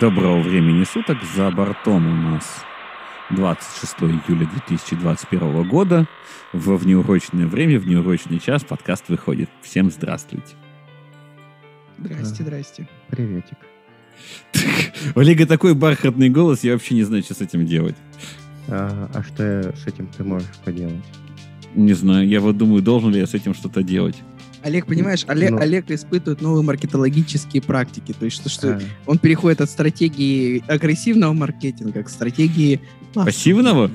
Доброго времени суток. За бортом у нас 26 июля 2021 года. В внеурочное время, в неурочный час подкаст выходит. Всем здравствуйте. Здрасте, здрасте. Приветик. У Олега такой бархатный голос, я вообще не знаю, что с этим делать. А, а что с этим ты можешь поделать? Не знаю, я вот думаю, должен ли я с этим что-то делать. Олег, понимаешь, Олег, Ну. Олег испытывает новые маркетологические практики. То есть, что, что А, он переходит от стратегии агрессивного маркетинга к стратегии... Пассивного?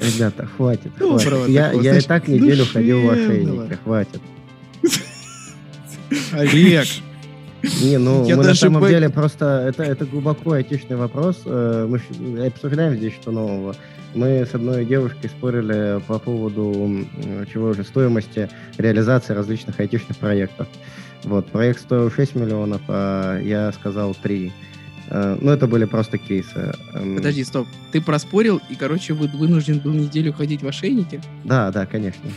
ребята, хватит. Хватит. Я, такого, я и так неделю ходил в ошейнике, хватит. Олег! Не, ну Я мы на самом бы- деле просто это, это глубоко этичный вопрос. Э, Мы обсуждаем здесь что нового. Мы с одной девушкой спорили по поводу чего же стоимости реализации различных айтишных проектов. Вот, проект стоил 6 миллионов, а я сказал 3. Э, Ну, это были просто кейсы. Эм, Подожди, стоп. Ты проспорил и, короче, вы вынужден был неделю ходить в ошейнике? Да, да, конечно.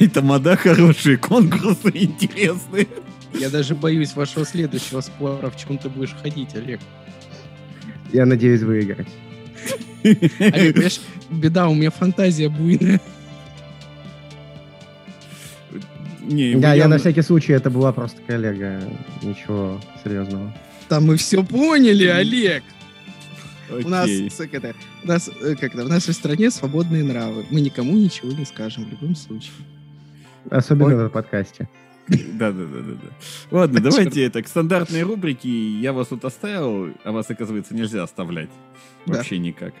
И тамада хорошие, конкурсы интересные. Я даже боюсь вашего следующего спора, в чем ты будешь ходить, Олег. Я надеюсь выиграть. Олег, понимаешь, беда, у меня фантазия буйная. Не, Да, я на всякий случай, это была просто коллега. Ничего серьезного. Там мы все поняли, Олег. У нас, как это, у нас, э, как это, в нашей стране свободные нравы. Мы никому ничего не скажем в любом случае. Особенно Ой. на подкасте. Да, да, да, да, да. Ладно, давайте это к стандартной рубрике. Я вас тут оставил, а вас, оказывается, нельзя оставлять. Да. Вообще никак.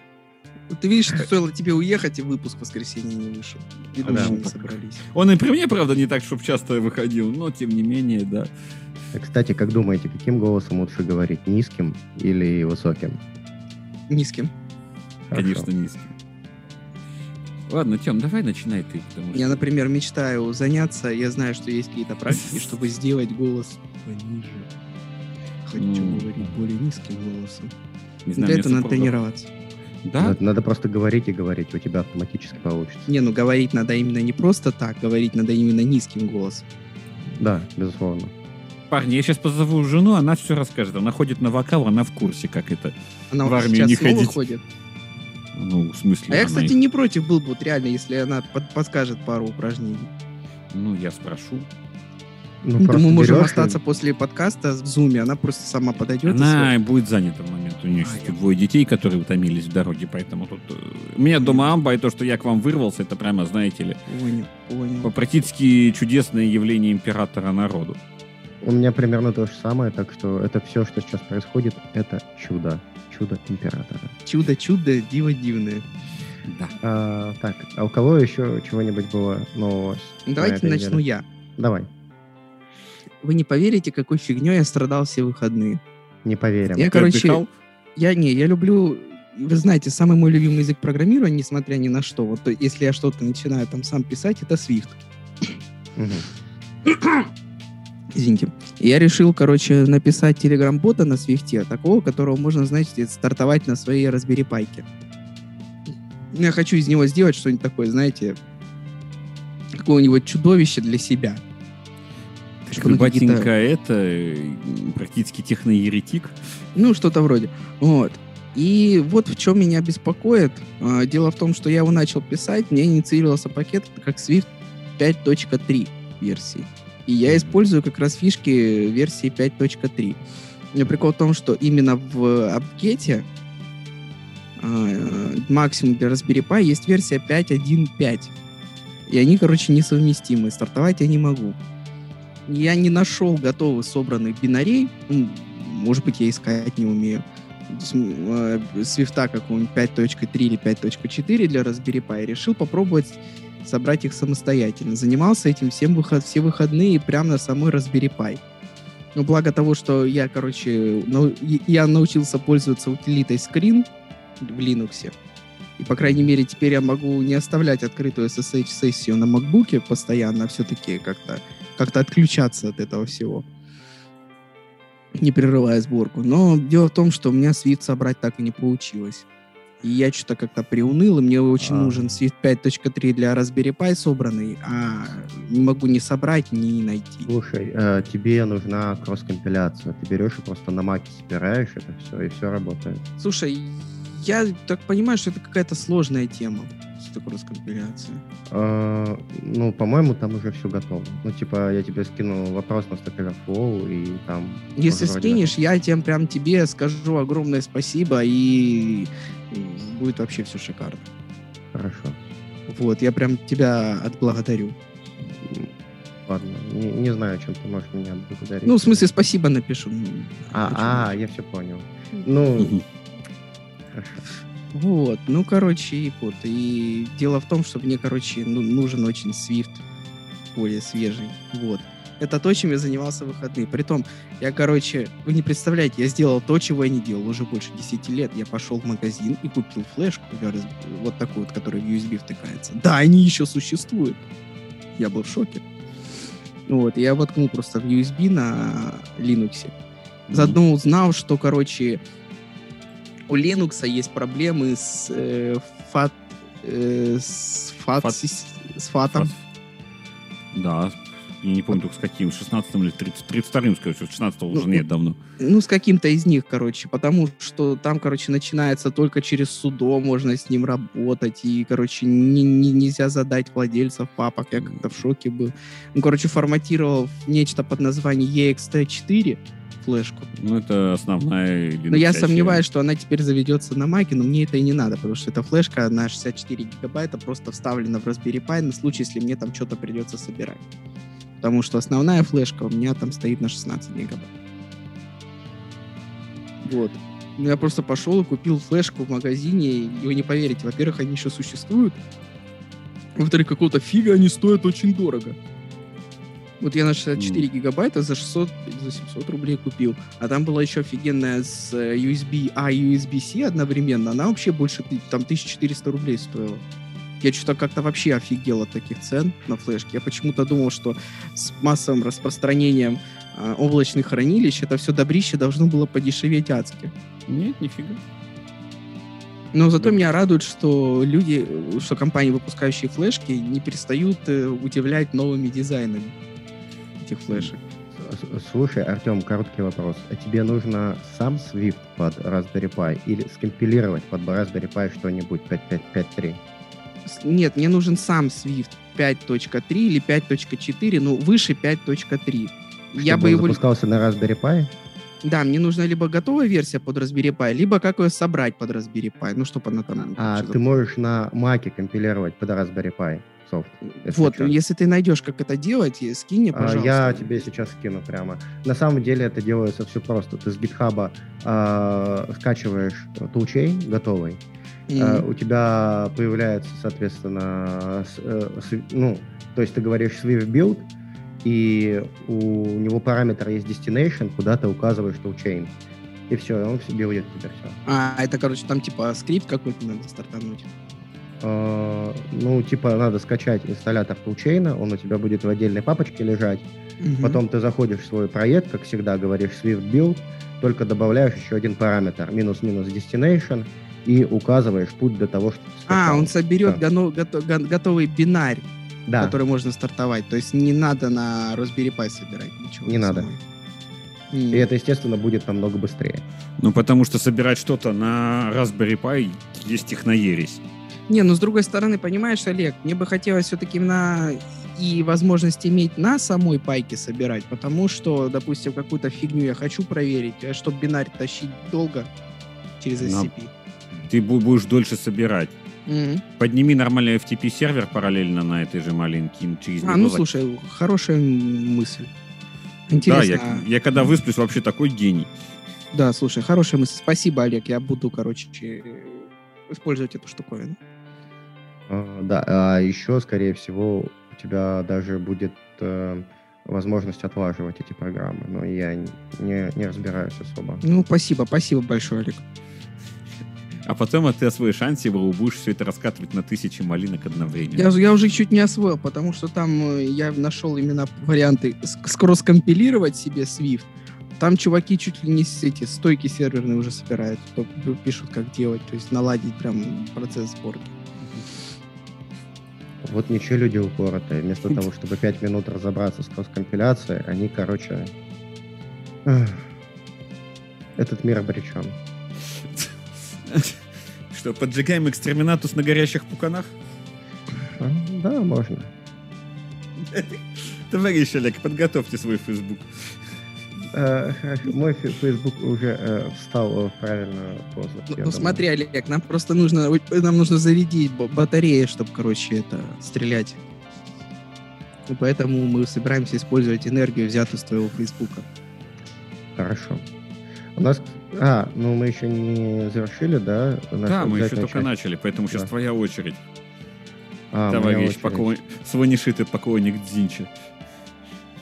Ты видишь, что стоило тебе уехать, и выпуск в воскресенье не вышел. Ведущие Да. не собрались. Он и при мне, правда, не так, чтобы часто выходил, но тем не менее, да. А, Кстати, как думаете, каким голосом лучше говорить? Низким или высоким? Низким. Хорошо. Конечно, низкий. Ладно, Тем, давай начинай ты. потому что- Я, например, мечтаю заняться, я знаю, что есть какие-то практики, чтобы сделать голос пониже. Хочу Ну. говорить более низким голосом. не знаю, Для этого надо тренироваться. Да? Надо, надо просто говорить и говорить, у тебя автоматически получится. Не, ну говорить надо именно не просто так, говорить надо именно низким голосом. Да, безусловно. Парни, я сейчас позову жену, она все расскажет. Она ходит на вокал, она в курсе, как это. Она В армию сейчас не ходить. ходит. Ну, в смысле, А я, кстати, и- не против был бы, вот реально, если она под- подскажет пару упражнений. Ну, я спрошу. Ну, просто мы можем берешь и- остаться после подкаста в зуме, она просто сама подойдет. и Она будет занята в момент. У нее А, я- двое детей, которые утомились в дороге, поэтому тут... э, У меня дома амба, и то, что я к вам вырвался, это прямо, знаете ли. Понял, понял. практически чудесное явление императора народу. У меня примерно то же самое, так что это все, что сейчас происходит, это чудо. Чудо императора. Чудо-чудо, диво-дивное. Да. А, так, а у кого еще чего-нибудь было нового? на Давайте этой начну неделе? я. Давай, Вы не поверите, какой фигней я страдал все выходные. не поверим. Я, Ты короче, отдыхал? я не, я люблю, вы знаете, самый мой любимый язык программирования, несмотря ни на что. Вот то- если я что-то начинаю там сам писать, это Swift. Извините. Я решил, короче, написать телеграм-бота на свифте, такого, которого можно, знаете, стартовать на своей Raspberry Pi. Я хочу из него сделать что-нибудь такое, знаете, какое-нибудь чудовище для себя. Батенька, это практически техноеретик. Ну, что-то вроде. Вот. И вот в чем меня беспокоит. А, Дело в том, что я его начал писать, мне инициировался пакет как Swift 5.3 версии. И я использую как раз фишки версии 5.3. Но прикол в том, что именно в апгете максимум для Raspberry Pi есть версия 5.1.5. И они, короче, несовместимы. Стартовать я не могу. Я не нашел готовый собранный бинарей. Ну, Может быть, я искать не умею. Свифта какого-нибудь 5.3 или 5.4 для Raspberry Pi. Решил попробовать собрать их самостоятельно. Занимался этим всем выход, все выходные прямо на самой Raspberry Pi. Но благо того, что я, короче, и- я научился пользоваться утилитой Screen в Linux. И, по крайней мере, теперь я могу не оставлять открытую SSH-сессию на MacBook постоянно, а все-таки как-то как отключаться от этого всего, не прерывая сборку. Но дело в том, что у меня Swift собрать так и не получилось. И я что-то как-то приуныл, и мне очень А. нужен Swift 5.3 для Raspberry Pi собранный, а не могу ни собрать, ни найти. Слушай, э, тебе нужна кросс-компиляция. Ты берешь и просто на маке собираешь это все, и все работает. Слушай, я так понимаю, что это какая-то сложная тема. Что такое раскомпиляция? Э, ну, по-моему, там уже все готово. Ну, типа, я тебе скину вопрос на Stack Overflow, и там... Если скинешь, я тем прям тебе скажу огромное спасибо, и м, будет вообще все шикарно. Хорошо. Вот, я прям тебя отблагодарю. Ладно, не, не знаю, чем ты можешь меня благодарить. Ну, в смысле, спасибо напишу. А, почему? а, я все понял. Ну, хорошо. Вот, ну, короче, и вот. И дело в том, что мне, короче, ну, нужен очень Swift, более свежий. Вот. Это то, чем я занимался в выходные. Притом, я, короче, вы не представляете, я сделал то, чего я не делал уже больше 10 лет. Я пошел в магазин и купил флешку, раз- вот такую вот, которая в USB втыкается. Да, они еще существуют. Я был в шоке. Вот, я воткнул просто в USB на Linux. Заодно узнал, что, короче, у Linux есть проблемы с э, фат, э, с, фат, Фат- сис- с фатом. Да. Я не помню только с каким, 16 или 30, 32-м, скажу, что 16 уже Ну, нет давно. Ну, с каким-то из них, короче, потому что там, короче, начинается только через судо, можно с ним работать, и, короче, не- не- нельзя задать владельцев папок, я как-то в шоке был. Ну, короче, форматировал нечто под названием EXT4 флешку. Ну, это основная... Но я сомневаюсь, что она теперь заведется на маке, но мне это и не надо, потому что эта флешка на 64 гигабайта просто вставлена в Raspberry Pi на случай, если мне там что-то придется собирать. Потому что основная флешка у меня там стоит на 16 гигабайт. Вот. Ну, Я просто пошел и купил флешку в магазине, и вы не поверите, во-первых, они еще существуют, во-вторых, какого-то фига они стоят очень дорого. Вот я на 64 гигабайта за 600, за 700 рублей купил. А там была еще офигенная с э, USB A и USB-C одновременно. Она вообще больше, там, 1400 рублей стоила. Я что-то как-то вообще офигел от таких цен на флешке. Я почему-то думал, что с массовым распространением а, облачных хранилищ это все добрище должно было подешеветь адски. Нет, нифига. Но зато Да. меня радует, что люди, э, что компании, выпускающие флешки, не перестают э, удивлять новыми дизайнами этих флешек. Слушай, Артем, короткий вопрос. А тебе нужно сам Swift под Raspberry Pi или скомпилировать под Raspberry Pi что-нибудь 5.5.5.3? С- Нет, мне нужен сам Swift 5.3 или 5.4, ну, выше 5.3. Я Чтобы бы он его... запускался на Raspberry Pi? Да, мне нужна либо готовая версия под Raspberry Pi, либо как ее собрать под Raspberry Pi, ну, чтобы она там... А ты можешь на Маке компилировать под Raspberry Pi софт? если Вот, чё. если ты найдешь, как это делать, и скинь мне, А, пожалуйста. Я тебе сейчас скину прямо. На самом деле это делается все просто. Ты с GitHub а, скачиваешь toolchain готовый, а, у тебя появляется, соответственно, с- э, с- ну, то есть ты говоришь Swift build, и у него параметр есть destination, куда ты указываешь toolchain. И все, он себе билдит тебе все. А, это, короче, там, типа, скрипт какой-то надо стартануть. А, ну, типа, надо скачать инсталлятор toolchain, он у тебя будет в отдельной папочке лежать. Мгм. Потом ты заходишь в свой проект, как всегда говоришь Swift build, только добавляешь еще один параметр, минус-минус destination, и указываешь путь до того, что ты А, он соберет Да. го- готовый бинарь, Да, который можно стартовать. То есть не надо на Raspberry Pi собирать ничего. Не надо. самой. И это, естественно, будет намного быстрее. Ну, потому что собирать что-то на Raspberry Pi есть техноересь. Не, ну с другой стороны, понимаешь, Олег, мне бы хотелось все-таки на и возможность иметь на самой пайке собирать, потому что, допустим, какую-то фигню я хочу проверить, а чтобы бинарь тащить долго через SCP. Ты бу- будешь дольше собирать. Мгм. Подними нормальный FTP-сервер параллельно на этой же маленький. Через А, ну слушай, хорошая мысль. Да, Интересно. я, я когда высплюсь, вообще такой гений. Да, слушай, хорошая мысль. Спасибо, Олег. Я буду, короче, использовать эту штуковину. А, Да, а еще, скорее всего, у тебя даже будет э, возможность отлаживать эти программы, но я не, не разбираюсь особо. Ну, спасибо, спасибо большое, Олег. А потом а ты освоишь Ansible и будешь все это раскатывать на тысячи малинок одновременно. Я, я уже чуть не освоил, потому что там э, я нашел именно варианты с- скросс-компилировать себе Swift, Там чуваки чуть ли не с эти стойки серверные уже собирают, пишут, как делать, то есть наладить прям процесс сборки. Вот ничего люди упоротые. Вместо того, чтобы 5 минут разобраться с кросс-компиляцией, они, короче... Этот мир обречен. Что, поджигаем экстреминатус на горящих пуканах? А, да, можно. Товарищ Олег, подготовьте свой Facebook. Э, мой Facebook уже э, встал в правильную позу. Ну, ну смотри, Олег, нам просто нужно, нам нужно зарядить батареи, чтобы, короче, это стрелять. И поэтому мы собираемся использовать энергию, взятую с твоего Фейсбука. Хорошо. У нас... А, ну мы еще не завершили, да? Да, мы еще только начали, поэтому да. сейчас твоя очередь. А, Товарищ, покой... свонишитый покойник Дзинчи.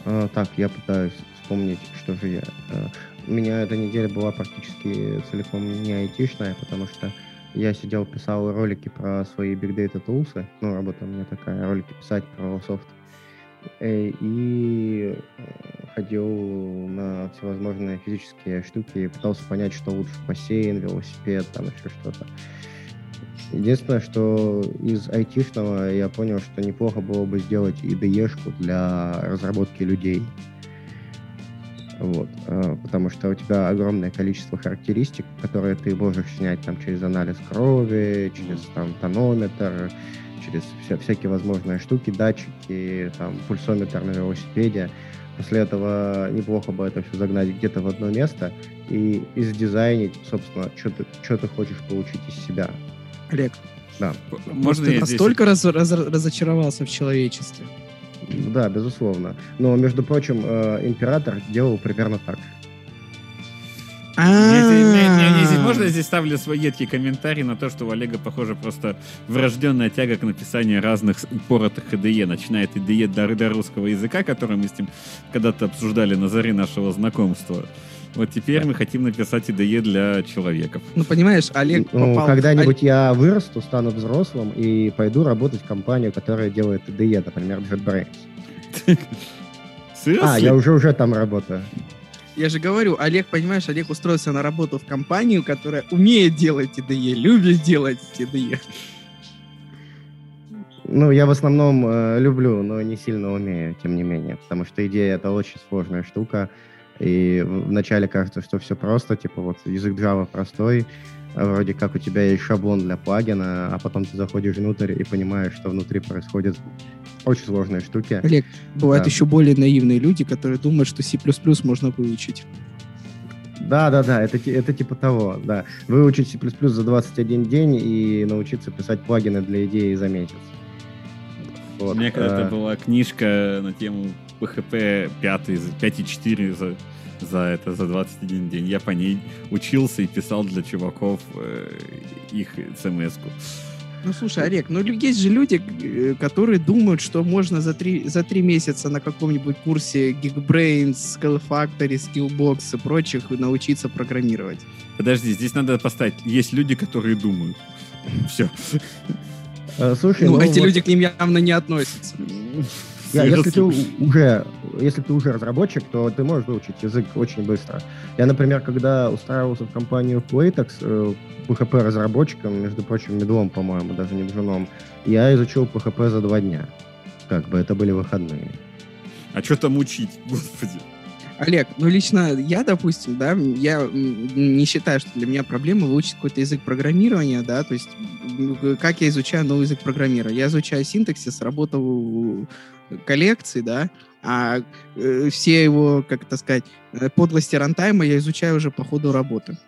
А, так, я пытаюсь вспомнить, что же я... А, у меня эта неделя была практически целиком не айтишная, потому что я сидел, писал ролики про свои Big Data Tools. Ну, работа у меня такая, ролики писать про софт. Э, и э, ходил на всевозможные физические штуки, пытался понять, что лучше, бассейн, велосипед, там еще что-то. Единственное, что из айтишного я понял, что неплохо было бы сделать IDE-шку для разработки людей. Вот, э, потому что у тебя огромное количество характеристик, которые ты можешь снять там через анализ крови, через там тонометр, через вся, всякие возможные штуки, датчики, там пульсометр на велосипеде. После этого неплохо бы это все загнать где-то в одно место и издизайнить, собственно, что ты, что ты хочешь получить из себя. Олег, да. Можно ты настолько здесь... раз, раз, разочаровался в человечестве? Да, безусловно. Но, между прочим, э, император делал примерно так же. Здесь, можно я здесь ставлю свой едкий комментарий на то, что у Олега, похоже, просто врожденная тяга к написанию разных поротых IDE. Начинает IDE до, до русского языка, который мы с ним когда-то обсуждали на заре нашего знакомства. Вот теперь мы хотим написать IDE для человеков. Ну, понимаешь, Олег ну, попал... Когда-нибудь я вырасту, стану взрослым и пойду работать в компанию, которая делает IDE, например, JetBrains. А, я уже уже там работаю. Я же говорю, Олег, понимаешь, Олег устроился на работу в компанию, которая умеет делать IDE, любит делать IDE. Ну, я в основном э, люблю, но не сильно умею, тем не менее, потому что идея — это очень сложная штука, и вначале кажется, что все просто, типа вот язык Java простой, вроде как у тебя есть шаблон для плагина, а потом ты заходишь внутрь и понимаешь, что внутри происходят очень сложные штуки. Олег, бывают да. еще более наивные люди, которые думают, что C++ можно выучить. Да, да, да, это, это типа того, да. Выучить C++ за 21 день и научиться писать плагины для идеи за месяц. Вот. У меня когда-то а... была книжка на тему PHP 5, 5.4 за за это, за 21 день. Я по ней учился и писал для чуваков э, их смс-ку. Ну, слушай, Олег, ну есть же люди, э, которые думают, что можно за три, за три месяца на каком-нибудь курсе Geekbrains, Skill Factory, Skillbox и прочих научиться программировать. Подожди, здесь надо поставить, есть люди, которые думают. Все. Э, слушай, ну, ну эти вот... люди к ним явно не относятся. Я, если ты уже, если ты уже разработчик, то ты можешь выучить язык очень быстро. Я, например, когда устраивался в компанию Playtex, э, PHP разработчиком, между прочим, медлом, по-моему, даже не джуном, я изучил PHP за два дня. Как бы это были выходные. А что там учить, господи? Олег, ну лично я, допустим, да, я не считаю, что для меня проблема выучить какой-то язык программирования, да, то есть как я изучаю новый язык программирования. Я изучаю синтаксис, работал коллекции, да, а э, все его, как это сказать, э, подлости рантайма я изучаю уже по ходу работы.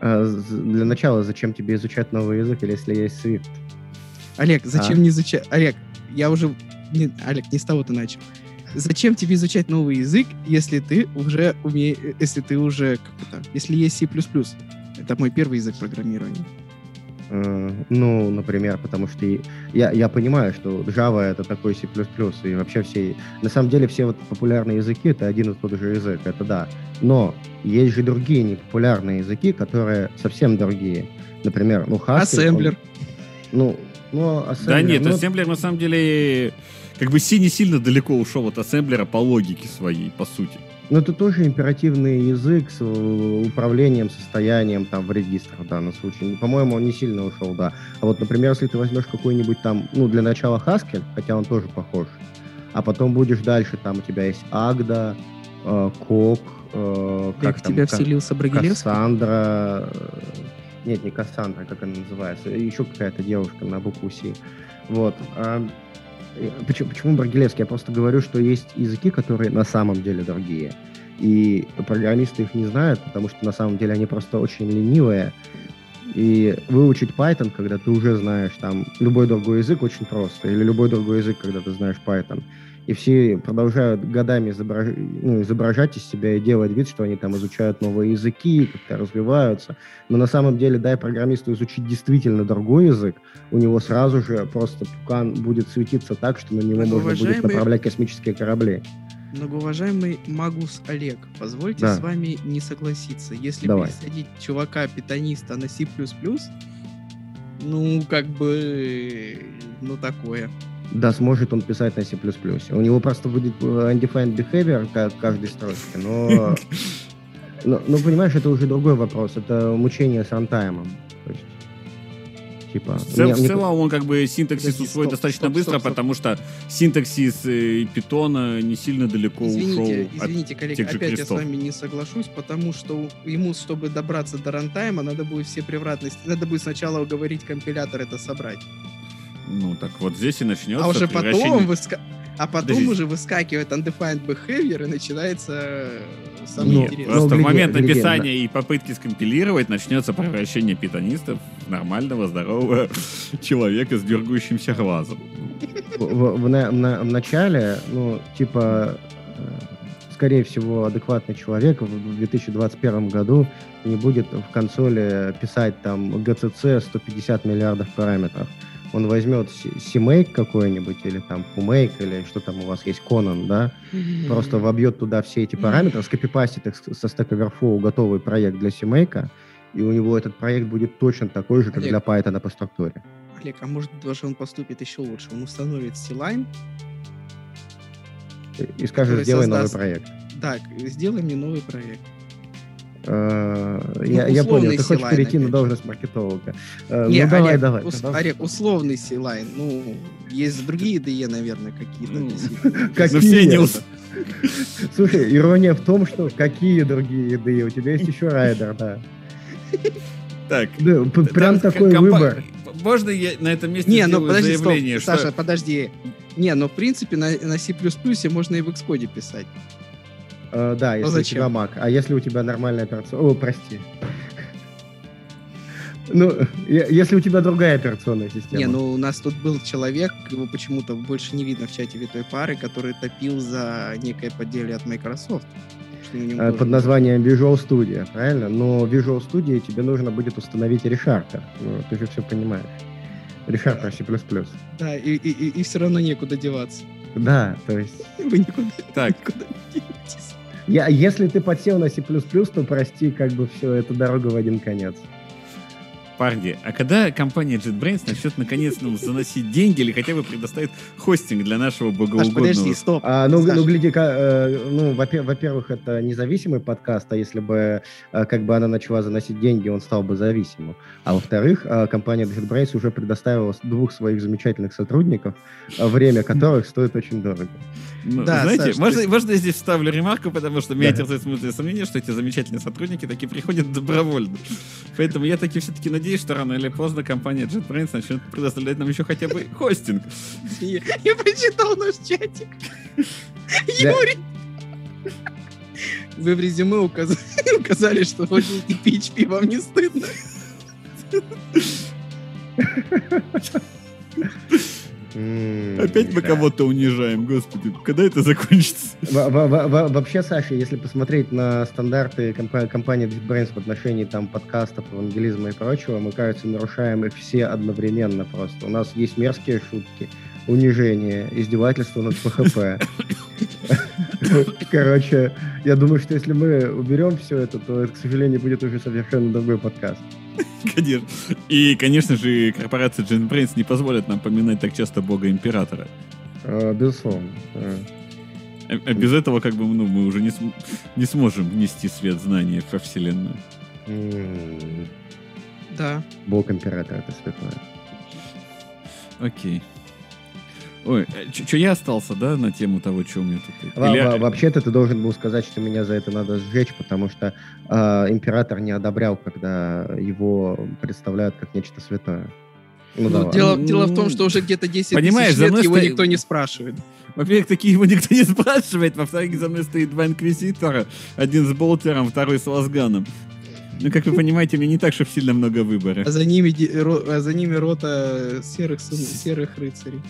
А, для начала, зачем тебе изучать новый язык, или если есть Swift? Олег, зачем а? не изучать? Олег, я уже... Не, Олег, не с того ты начал. Зачем тебе изучать новый язык, если ты уже умеешь, если ты уже, как это, если есть C++? Это мой первый язык программирования. Э, ну, например, потому что я, я понимаю, что Java это такой C++, и вообще все... На самом деле все вот популярные языки это один и тот же язык, это да. Но есть же другие непопулярные языки, которые совсем другие. Например, ну, Haskell... Ассемблер. Он, ну, ну, ассемблер... Да нет, ну, ассемблер на самом деле как бы C не сильно далеко ушел от ассемблера по логике своей, по сути. Но это тоже императивный язык с э, управлением состоянием там в регистрах в данном случае. По-моему, он не сильно ушел, да. А вот, например, если ты возьмешь какой-нибудь там, ну, для начала Haskell, хотя он тоже похож, а потом будешь дальше, там у тебя есть Агда, э, Кок, э, как как в тебя вселился Брагилевский? Кассандра, э, нет, не Кассандра, как она называется, еще какая-то девушка на букву Си. Вот. Э, почему, почему Брагилевский? Я просто говорю, что есть языки, которые на самом деле дорогие. И программисты их не знают, потому что на самом деле они просто очень ленивые. И выучить Python, когда ты уже знаешь там любой другой язык, очень просто. Или любой другой язык, когда ты знаешь Python. И все продолжают годами изображ... ну, изображать из себя и делать вид, что они там изучают новые языки, как-то развиваются. Но на самом деле, дай программисту изучить действительно другой язык, у него сразу же просто тукан будет светиться так, что на него можно будет направлять космические корабли. Многоуважаемый Магус Олег, позвольте Да. с вами не согласиться. Если Давай. пересадить чувака-питаниста на C++, ну, как бы, ну, такое. Да, сможет он писать на C++. У него просто будет э, undefined behavior как каждой строчке, но... Но, ну, понимаешь, это уже другой вопрос. Это мучение с рантаймом. То есть, типа... В, цел- мне- в мне- целом он как бы синтаксис Подожди, усвоит стоп, достаточно стоп, быстро, стоп, стоп. потому что синтаксис э, питона не сильно далеко Извините, ушел от извините, коллеги, тех же опять я с крестов. вами не соглашусь, потому что ему, чтобы добраться до рантайма, надо будет все превратности, надо будет сначала уговорить компилятор это собрать. Ну, так вот здесь и начнется а уже потом, превращение- выска- а потом Подождите. уже выскакивает undefined behavior и начинается э, самое Ну, интересное. просто Ну, в момент гляди, написания и попытки скомпилировать начнется превращение питонистов в нормального, здорового человека с дергающимся глазом. в, в- в на- на- в начале, ну, типа, э, скорее всего, адекватный человек в 2021 году не будет в консоли писать там GCC 150 миллиардов параметров. Он возьмет си- CMake какой-нибудь, или там FuMake, или что там у вас есть, Conan, да, просто вобьет туда все эти параметры, скопипастит их со Stack Overflow готовый проект для CMake, и у него этот проект будет точно такой же, как Олег. для Python по структуре. Олег, а может даже он поступит еще лучше? Он установит C-Line, И скажет, сделай новый создаст- проект. так, сделай мне новый проект. Э, Я, я понял, ты хочешь перейти на должность маркетолога. Э, Не, ну давай, Олег, давай. ус- давай. Олег, условный C-Line. Ну, есть другие DE, наверное, какие-то. Ну. Какие? Но ус- Слушай, ирония в том, что какие другие еды? У тебя есть еще райдер, да. Так, Да, Прям такой компа- выбор. Можно я на этом месте Не, ну сделаю подожди, стоп, заявление, что Саша, подожди. Не, ну в принципе на, на C++ можно и в Xcode писать. Э, Да, если у зачем? тебя Mac. А если у тебя нормальная операционная... О, прости. Ну, если у тебя другая операционная система. Не, ну у нас тут был человек, его почему-то больше не видно в чате витой пары, который топил за некое поделье от Microsoft. Э, под названием Visual Studio, правильно? Но в Visual Studio тебе нужно будет установить ReSharper. Ну, ты же все понимаешь. ReSharper C++. Да, и, и, и, все равно некуда деваться. Да, то есть... Вы никуда, Так. никуда не денетесь. Я, если ты подсел на C++, то прости, как бы все, это дорога в один конец. Парни, а когда компания JetBrains начнет наконец нам заносить деньги или хотя бы предоставит хостинг для нашего Саш, богоугодного... подожди, стоп. А, ну, Саш, ну, гляди-ка, э, ну, во-пе- во-первых, это независимый подкаст, а если бы э, как бы она начала заносить деньги, он стал бы зависимым. А во-вторых, э, компания JetBrains уже предоставила двух своих замечательных сотрудников, э, время которых стоит очень дорого. Ну, Да, знаете, Саш, можно, есть- можно я здесь вставлю ремарку, потому что меня Да. терзает смутное сомнение, что эти замечательные сотрудники таки приходят добровольно. Поэтому я таки все-таки надеюсь, что рано или поздно компания JetBrains начнет предоставлять нам еще хотя бы хостинг. Я, я прочитал наш чатик. Да. Юрий! Вы в резюме указали, указали, что владеете PHP, вам не стыдно? Опять мы кого-то унижаем, господи. Когда это закончится? Во- во- во- во- Вообще, Саша, если посмотреть на стандарты компа- компании JetBrains в отношении там подкастов, евангелизма и прочего, мы, кажется, нарушаем их все одновременно просто. У нас есть мерзкие шутки, унижение, издевательство над ПХП. Короче, я думаю, что если мы уберем все это, то это, к сожалению, будет уже совершенно другой подкаст. Конечно. И, конечно же, корпорация JetBrains не позволит нам поминать так часто бога императора. Э, Безусловно. А, а без этого, как бы, ну, мы уже не, см- не сможем нести свет знания во Вселенную. Да. Бог император, это святое. Окей. Ой, что я остался, да, на тему того, что у меня тут? Во- Или- во- Вообще-то ты должен был сказать, что меня за это надо сжечь, потому что а, император не одобрял, когда его представляют как нечто святое. Ну, Ну, дело, дело в том, что уже где-то 10 Понимаешь, тысяч за лет мной его стоит- никто не спрашивает. Во-первых, такие его никто не спрашивает. Во-вторых, за мной стоит два инквизитора. Один с болтером, второй с лазганом. Ну, как вы понимаете, мне не так, чтобы сильно много выбора. А за ними, а за ними рота серых, серых рыцарей.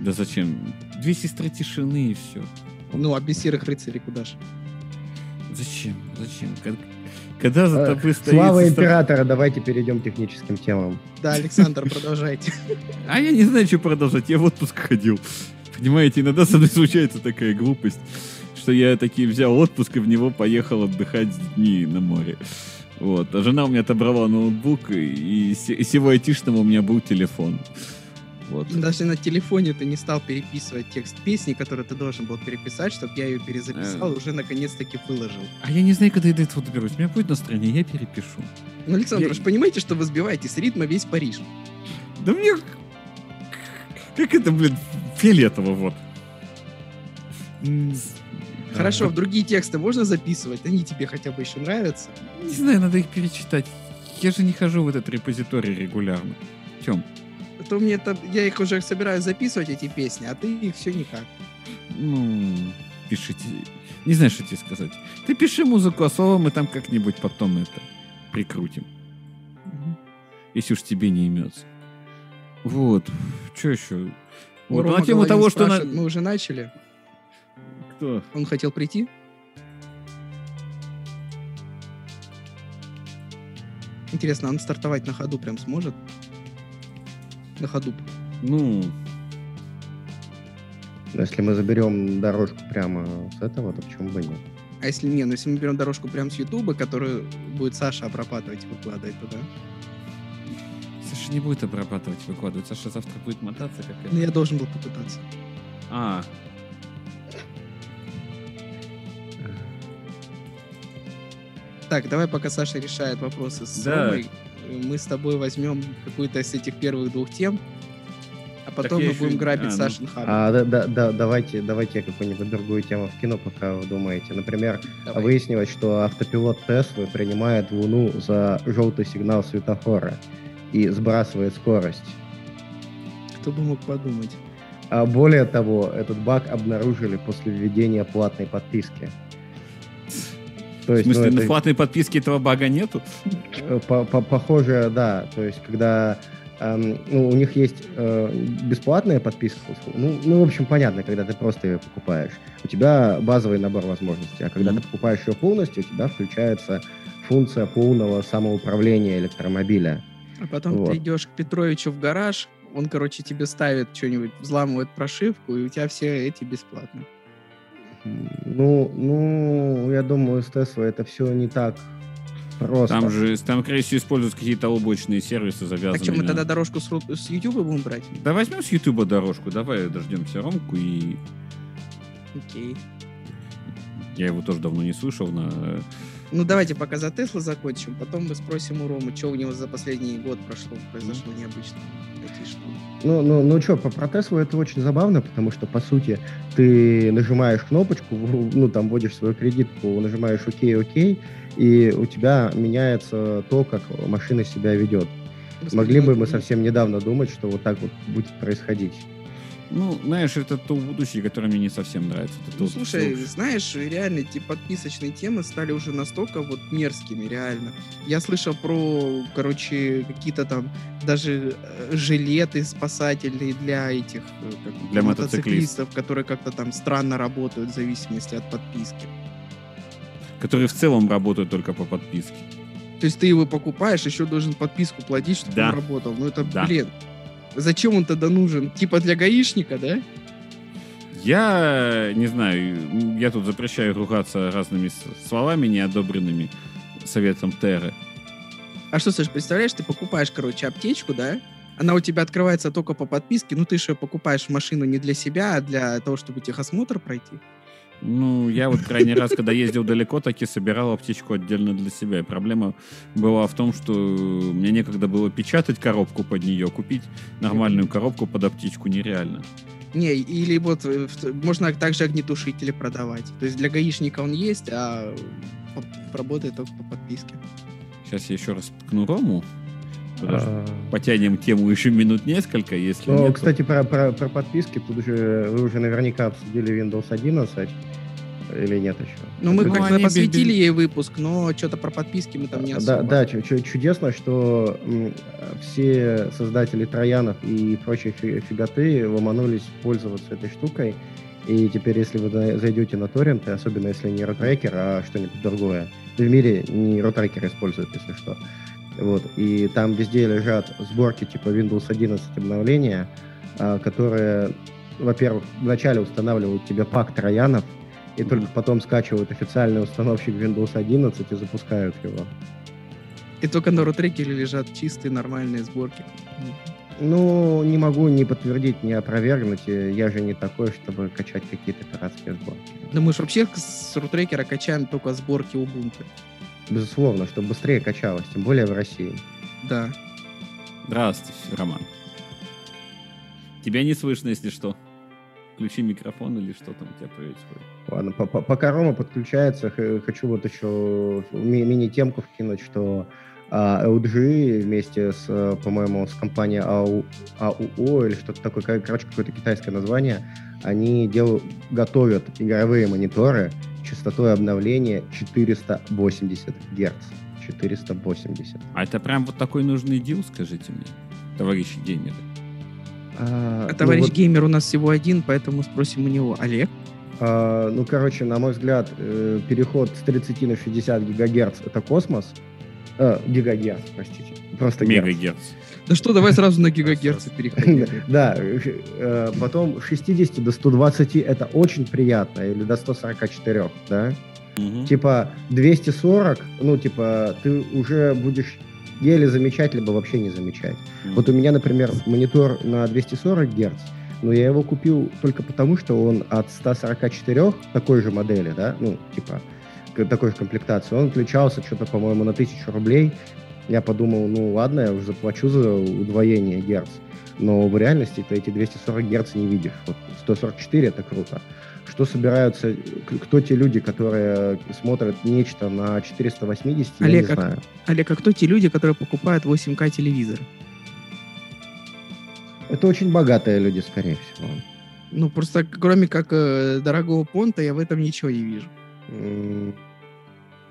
Да зачем? Две сестры тишины и все. Ну, а без серых рыцарей куда же? Зачем? Зачем? Как- Когда за тобой стоит... Слава сестра- императора, давайте перейдем к техническим темам. Да, Александр, продолжайте. А я не знаю, что продолжать. Я в отпуск ходил. Понимаете, иногда со мной случается такая глупость, что я таки взял отпуск и в него поехал отдыхать с детьми на море. Вот. А жена у меня отобрала ноутбук, и и се- и всего айтишного у меня был телефон. Вот. Даже на телефоне ты не стал переписывать текст песни, который ты должен был переписать, чтобы я ее перезаписал и уже наконец-таки выложил. А я не знаю, когда я до этого доберусь. У меня будет настроение, я перепишу. Ну, Александр, Я- вы же понимаете, что вы сбиваете с ритма весь Париж? Да мне... Как это, блин, фиолетово вот. Хорошо, в другие тексты можно записывать? Они тебе хотя бы еще нравятся? Не знаю, надо их перечитать. Я же не хожу в этот репозиторий регулярно. Тем, А то мне это, я их уже собираюсь записывать, эти песни, а ты их все никак. ну, пишите. Не знаю, что тебе сказать. Ты пиши музыку, а слово мы там как-нибудь потом это прикрутим. Если уж тебе не имется. Вот. Что еще? Ну, Вот, Рома на тему того, что... на- Мы уже начали. Кто? Он хотел прийти? Интересно, он стартовать на ходу прям сможет? На ходу. Ну, Но если мы заберем дорожку прямо с этого, то почему бы нет? А если не, ну если мы берем дорожку прям с Ютуба, которую будет Саша обрабатывать и выкладывать туда. Саша не будет обрабатывать, выкладывать. Саша завтра будет мотаться как Ну, это. я должен был попытаться. А, Так, давай пока Саша решает вопросы с Да. Ромой, мы с тобой возьмем какую-то из этих первых двух тем, а потом я мы еще- будем грабить а, ну. Сашин хаб. А, да, да, да, давайте, давайте я какую-нибудь другую тему вкину, пока вы думаете. Например, Давай. выяснилось, что автопилот Теслы принимает Луну за желтый сигнал светофора и сбрасывает скорость. Кто бы мог подумать. А более того, этот баг обнаружили после введения платной подписки. То в есть, ну, смысле, на это, платной подписке этого бага нету? э, по- по- похоже, да. То есть, когда эм, ну, у них есть э, бесплатная подписка, ну, ну, в общем, понятно, когда ты просто ее покупаешь. У тебя базовый набор возможностей, а когда Мгм. ты покупаешь ее полностью, у тебя включается функция полного самоуправления электромобиля. А потом Вот. ты идешь к Петровичу в гараж, он, короче, тебе ставит что-нибудь, взламывает прошивку, и у тебя все эти бесплатно. Ну, ну, я думаю, с Tesla это все не так просто. Там же, там, скорее всего, используют какие-то облачные сервисы, завязанные Так что, мы на- тогда дорожку с, с YouTube будем брать? Да возьмем с Ютуба дорожку, давай дождемся Ромку, и Окей. я его тоже давно не слышал на... Ну, давайте пока за Теслу закончим, потом мы спросим у Ромы, что у него за последний год прошло, произошло необычно. Какие штуки. Ну, ну, ну что, по протесту это очень забавно, потому что, по сути, ты нажимаешь кнопочку, ну, там, вводишь свою кредитку, нажимаешь ОК, ОК, и у тебя меняется то, как машина себя ведет. Могли бы мы совсем недавно думать, что вот так вот будет происходить. Ну, знаешь, это то будущее, которое мне не совсем нравится. Это Ну, слушай, что- знаешь, реально эти подписочные темы стали уже настолько вот мерзкими, реально. Я слышал про, короче, какие-то там даже э, жилеты спасательные для этих э, как, Для мотоциклистов. которые как-то там странно работают в зависимости от подписки. которые в целом работают только по подписке. То есть ты его покупаешь, еще должен подписку платить, чтобы Да. он работал. Ну это, Да. блин, зачем он тогда нужен? Типа для гаишника, да? Я не знаю, я тут запрещаю ругаться разными словами, неодобренными советом Терры. А что, Саш, представляешь, ты покупаешь, короче, аптечку, да? Она у тебя открывается только по подписке, ну ты же покупаешь машину не для себя, а для того, чтобы техосмотр пройти. Ну, я вот крайний раз, когда ездил далеко, таки собирал аптечку отдельно для себя. И проблема была в том, что мне некогда было печатать коробку под нее, купить нормальную коробку под аптечку нереально. Не, или вот э, можно также огнетушители продавать. То есть для гаишника он есть, а работает только по подписке. Сейчас я еще раз ткну Рому. А, Потянем тему еще минут несколько, если Ну, нет, то- кстати, про, про, про подписки, тут уже вы уже наверняка обсудили Windows 11 или нет еще? Ну, мы Ну, как-то посвятили без- ей выпуск, но что-то про подписки мы там не Да, особо. да, чу- чудесно, что м, все создатели троянов и прочей фи- фиготы ломанулись пользоваться этой штукой. И теперь, если вы зайдете на торренты, особенно если не ротрекер, а что-нибудь другое, в мире не ротрекер используют, если что. Вот. И там везде лежат сборки типа Windows 11 обновления, а, которые, во-первых, вначале устанавливают тебе пак троянов, и только потом скачивают официальный установщик Windows 11 и запускают его. И только на рутрекере лежат чистые нормальные сборки. Ну, не могу ни подтвердить, ни опровергнуть. э, Я же не такой, чтобы качать какие-то пиратские сборки. Да мы же вообще с рутрекера качаем только сборки Ubuntu. Безусловно, чтобы быстрее качалось, тем более в России. Да. Здравствуйте, Роман. Тебя не слышно, если что. Включи микрофон или что там у тебя происходит. Ладно, по- по- пока Рома подключается, хочу вот еще ми- мини-темку вкинуть, что а, LG вместе с, по-моему, с компанией АУ, АУО или что-то такое, кор- короче, какое-то китайское название, они делают, готовят игровые мониторы частотой обновления 480 Гц. 480. А это прям вот такой нужный deal, скажите мне, товарищи геймеры. А, А ну товарищ вот, геймер у нас всего один, поэтому спросим у него. Олег? а, ну, короче, на мой взгляд, э, переход с 30 на 60 гигагерц — это космос. Э, гигагерц, простите. Просто герц. Мегагерц. Да что, давай сразу на гигагерцы переходим. Да, э, потом 60 до 120 это очень приятно, или до 144, да? Типа 240, ну, типа, ты уже будешь еле замечать, либо вообще не замечать. Вот у меня, например, монитор на 240 Гц, но я его купил только потому, что он от 144 такой же модели, да, ну, типа, такой же комплектации, он отличался что-то, по-моему, на 1000 рублей. Я подумал, ну ладно, я уже заплачу за удвоение Герц. Но в реальности ты эти 240 Герц не видишь. Вот 144 это круто. Что собираются, кто те люди, которые смотрят нечто на 480, я Олег, не а знаю. Олег, а кто те люди, которые покупают 8К телевизоры? Это очень богатые люди, скорее всего. Ну, просто кроме как э, дорогого понта, я в этом ничего не вижу.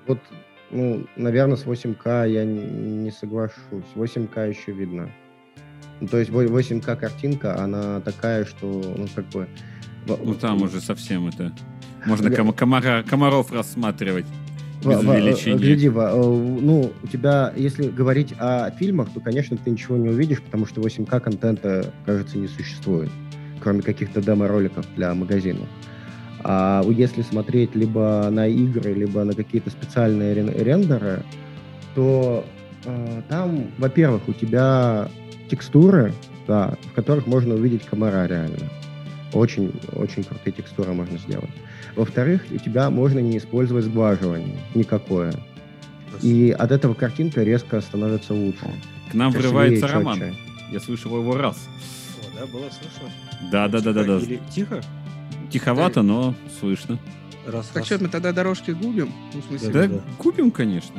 Вот, ну, наверное, с 8К я не не соглашусь. 8К еще видно. Ну, То есть во- 8К картинка, она такая, что, ну, как бы... Ну там уже совсем это... Можно кома- комара- комаров рассматривать без во- увеличения. Гляди, э, ну, у тебя, если говорить о фильмах, то, конечно, ты ничего не увидишь, потому что 8К контента, кажется, не существует, кроме каких-то демо-роликов для магазинов. А если смотреть либо на игры, либо на какие-то специальные рен- рендеры, то э, там, во-первых, у тебя текстуры, да, в которых можно увидеть комара реально. Очень, очень крутые текстуры можно сделать. Во-вторых, у тебя можно не использовать сглаживание никакое. И от этого картинка резко становится лучше. К нам красивее, врывается чётче. Роман. Я слышал его раз. О, да, было слышно? Да, да, да, да, да. Или тихо? Тиховато, но слышно. Раз, Так раз. что, мы тогда дорожки губим? Ну, в смысле, Да, да. купим, конечно.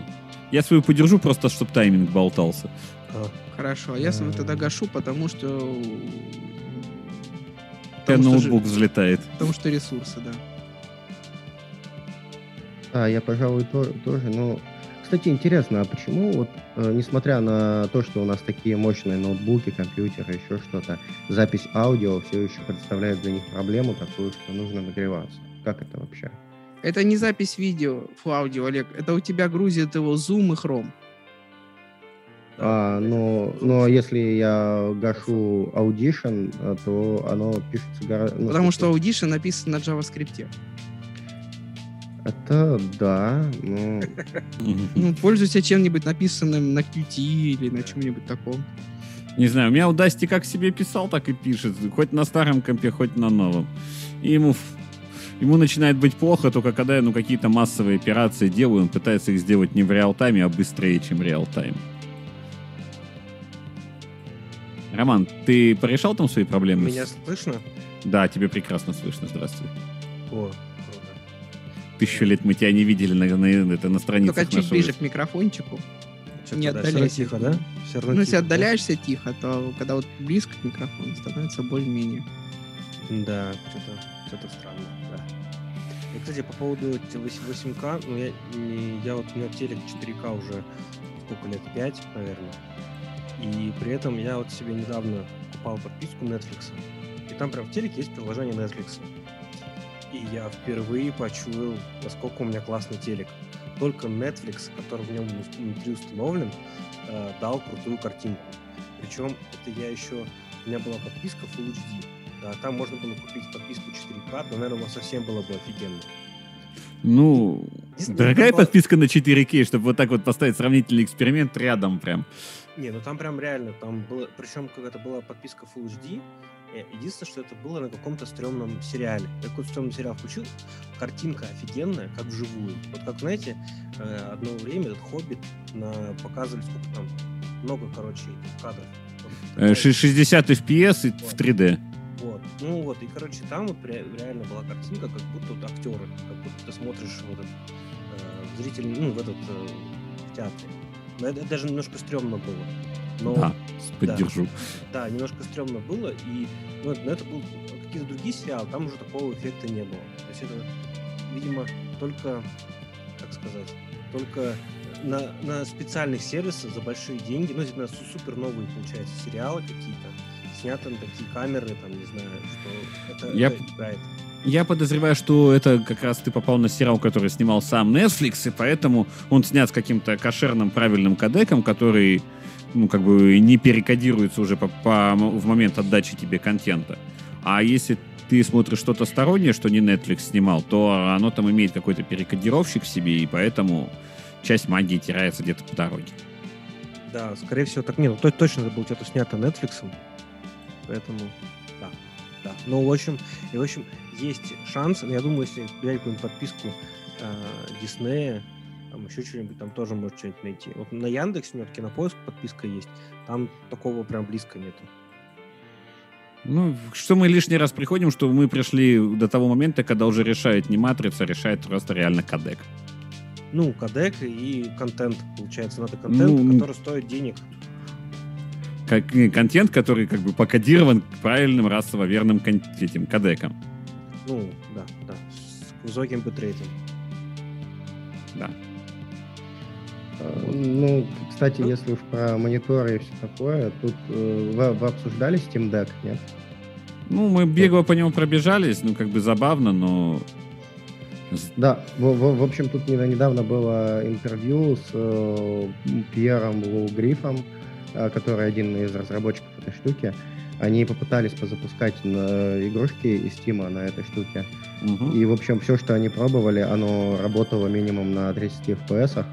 Я свою подержу просто, чтобы тайминг болтался. А, хорошо. А я свою тогда гашу, потому что... Тебя Потому что, же- ноутбук взлетает. потому что ресурсы, да. Да, я, пожалуй, то- тоже. Но, кстати, интересно, а почему, вот, э, несмотря на то, что у нас такие мощные ноутбуки, компьютеры, еще что-то, запись аудио все еще представляет для них проблему такую, что нужно нагреваться? Как это вообще? Это не запись видео, фу, аудио, Олег. Это у тебя грузит его Zoom и Chrome. А, но, но если я гашу Audition, э, то оно пишется гораздо... ну, Потому в что Audition написан на JavaScript. Это да, ну... Ну, пользуйся чем-нибудь написанным на Qt или на чем-нибудь таком. Не знаю, у меня Удасти как себе писал, так и пишет. Хоть на старом компе, хоть на новом. И ему... ему начинает быть плохо только когда я ну, какие-то массовые операции делаю, он пытается их сделать не в реал-тайме, а быстрее, чем реал-тайм. Роман, ты порешал там свои проблемы? Меня слышно? Да, тебе прекрасно слышно. Здравствуй. О. Тысячу лет мы тебя не видели на, на, это, на страницах Только чуть нашего- ближе к микрофончику. Чё-то, Не да, отдаляйся. тихо, да? Все равно Ну, если тихо, да? отдаляешься тихо, то когда вот близко к микрофону, становится более-менее. Да, что-то что странно, да. И, кстати, по поводу эти 8, к ну, я, я вот, у меня телек 4К уже сколько лет, 5, наверное. И при этом я вот себе недавно покупал подписку Netflix. И там прям в телеке есть приложение Netflix. И я впервые почуял, насколько у меня классный телек. Только Netflix, который в нем внутри установлен, э, дал крутую картинку. Причем это я еще... У меня была подписка Full HD. Да, там можно было купить подписку 4К, то, наверное, совсем было бы офигенно. Ну, дорогая была- подписка на 4К, чтобы вот так вот поставить сравнительный эксперимент рядом прям. Не, ну там прям реально, там было, причем как это была подписка Full HD, единственное, что это было на каком-то стрёмном сериале. Я какой-то стрёмный сериал включил, картинка офигенная, как вживую. Вот как, знаете, э, одно время этот «Хоббит» на, показывали сколько там, много, короче, кадров. Вот Э, такая- ши- 60 FPS и в 3D. Вот. Ну вот, и, короче, там вот ре- реально была картинка, как будто вот актеры, как будто ты смотришь в этот э, зритель, ну, в этот э, в театре. Но это, это даже немножко стрёмно было. Но, Да, поддержу. да, немножко стрёмно было, и ну, это- но это был какие-то другие сериалы, там уже такого эффекта не было. То есть это, видимо, только, как сказать, только на, на специальных сервисах за большие деньги, ну, это су- супер новые, получается, сериалы какие-то, сняты на такие камеры, там, не знаю, что это, Я это играет. Я подозреваю, что это как раз ты попал на сериал, который снимал сам Netflix, и поэтому он снят с каким-то кошерным правильным кодеком, который, ну, как бы не перекодируется уже по, по- в момент отдачи тебе контента. А если ты смотришь что-то стороннее, что не Netflix снимал, то оно там имеет какой-то перекодировщик в себе, и поэтому часть магии теряется где-то по дороге. Да, скорее всего, так не, ну то- точно это было что-то снято Netflix, поэтому да, да. Ну, в общем, и в общем, есть шанс, я думаю, если взять какую-нибудь подписку э, Диснея, там еще что-нибудь, там тоже может что-нибудь найти. Вот на Яндексе у меня вот кинопоиск подписка есть, там такого прям близко нету. Ну, что мы лишний раз приходим, что мы пришли до того момента, когда уже решает не матрица, а решает просто реально кодек. Ну, кодек и контент, получается, надо контент, Ну, который стоит денег. как э, контент, который как бы покодирован правильным расово верным этим кодеком. Ну, да, да, с высоким битрейтом. Да. Ну, кстати, Ну. если уж про мониторы и все такое, тут э, вы, вы обсуждали Steam Deck, нет? Ну, мы бегло по нему пробежались, ну, как бы забавно, но... Да, в, в- в общем, тут не- недавно было интервью с э, Пьером Лоугрифом, э, который один из разработчиков этой штуки. Они попытались позапускать на игрушки из Steam на этой штуке. Мгм. И, в общем, все, что они пробовали, оно работало минимум на 30 FPS.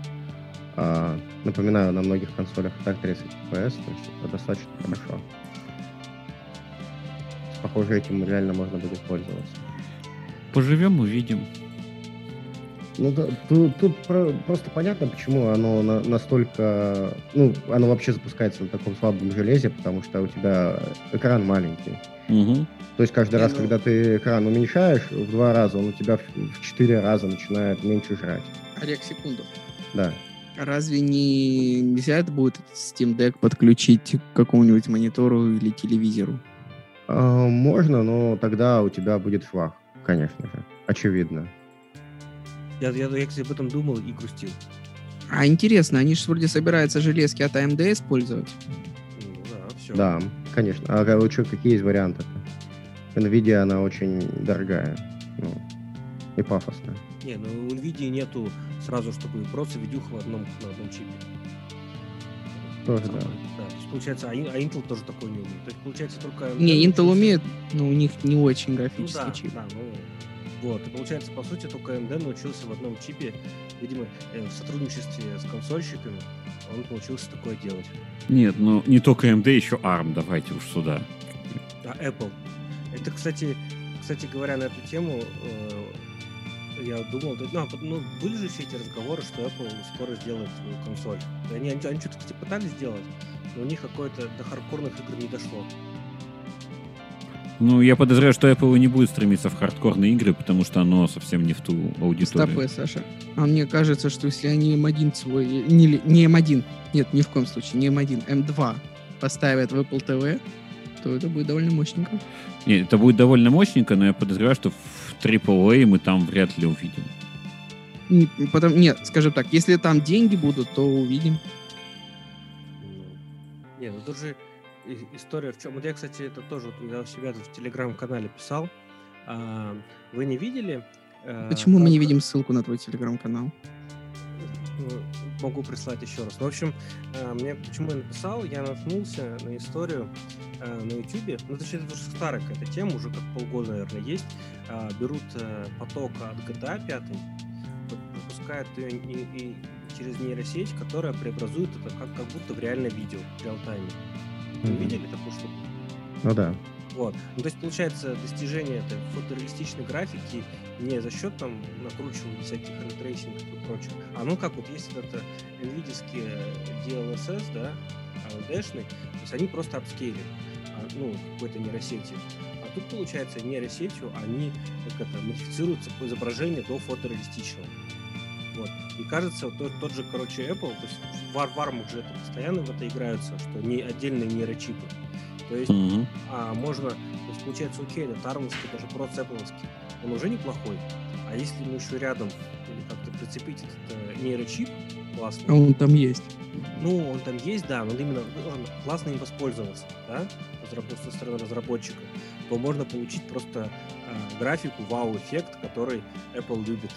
А, напоминаю, на многих консолях так 30 FPS, то есть это достаточно хорошо. Похоже, этим реально можно будет пользоваться. Поживем, увидим. Ну, да, тут, тут про- просто понятно, почему оно на- настолько... Ну, оно вообще запускается на таком слабом железе, потому что у тебя экран маленький. Мгм. То есть каждый Не, раз, ну- когда ты экран уменьшаешь в два раза, он у тебя в, в четыре раза начинает меньше жрать. Олег, секунду. Да. Разве не нельзя это будет Steam Deck подключить к какому-нибудь монитору или телевизору? А, можно, но тогда у тебя будет флаг, конечно же. Очевидно. Я, я, я, кстати, об этом думал и грустил. А интересно, они же вроде собираются железки от AMD использовать. Ну да, все. Да, конечно. А ка- что, какие есть варианты-то? Nvidia, она очень дорогая. Ну, и пафосная. Не, ну у NVIDIA нету сразу, чтобы просто видюха в одном, на одном чипе. Тоже, да. да. То есть, получается, а, а Intel тоже такой не умеет. То есть, получается, только... AMD Не, Intel научился- умеет, но у них не очень Ну графический да, чип. да, ну... Вот, и получается, по сути, только AMD научился в одном чипе, видимо, э, в сотрудничестве с консольщиками, он научился такое делать. Нет, ну не только AMD, еще ARM, давайте уж сюда. А Apple? Это, кстати, кстати говоря, на эту тему э, я думал, ну, а ну, были же все эти разговоры, что Apple скоро сделает свою консоль. Они, они, они что-то, кстати, пытались сделать, но у них какое-то до хардкорных игр не дошло. Ну, я подозреваю, что Apple не будет стремиться в хардкорные игры, потому что оно совсем не в ту аудиторию. Стопэ, Саша. А мне кажется, что если они M1 свой... Не, не M1, нет, ни в коем случае, не M1, M2 поставят в Apple TV, то это будет довольно мощненько. Нет, это будет довольно мощненько, но я подозреваю, что в AAA мы там вряд ли увидим. Не, потом, нет, скажем так, если там деньги будут, то увидим. Не, ну тут же история в чем. Вот я, кстати, это тоже вот я у себя тут в телеграм-канале писал. А, вы не видели? А, Почему как... мы не видим ссылку на твой телеграм-канал? Ну, могу прислать еще раз. Ну, в общем, а, мне почему я написал, я наткнулся на историю а, на YouTube. Ну, точнее, это уже старая какая-то тема, уже как полгода, наверное, есть. А, берут а, поток от GTA 5, запускают ее и, и через нейросеть, которая преобразует это как, как будто в реальное видео в реал-тайме. Вы mm-hmm. видели такую штуку? Ну да. Вот. Ну, то есть, получается, достижение этой фотореалистичной графики не за счет там накручивания всяких ray tracing ов и прочего, а ну как вот есть это NVIDIA DLSS, да, AMD-шный, то есть они просто апскейлят, а, ну, какой-то нейросети. А тут, получается, нейросетью они как это, модифицируются по изображению до фотореалистичного. Вот. И кажется, вот тот, тот же, короче, Apple, то есть War, Warmuk же это постоянно в это играются, что не отдельные нейрочипы. То есть mm-hmm. а, можно, то есть получается, окей, это Тармовский, даже процепловский, он уже неплохой. А если ему еще рядом или как-то прицепить этот э, нейрочип классный. А он там есть. Ну, он там есть, да, но именно ну, классно им воспользоваться, да, со стороны разработчика, то можно получить просто э, графику, вау-эффект, который Apple любит.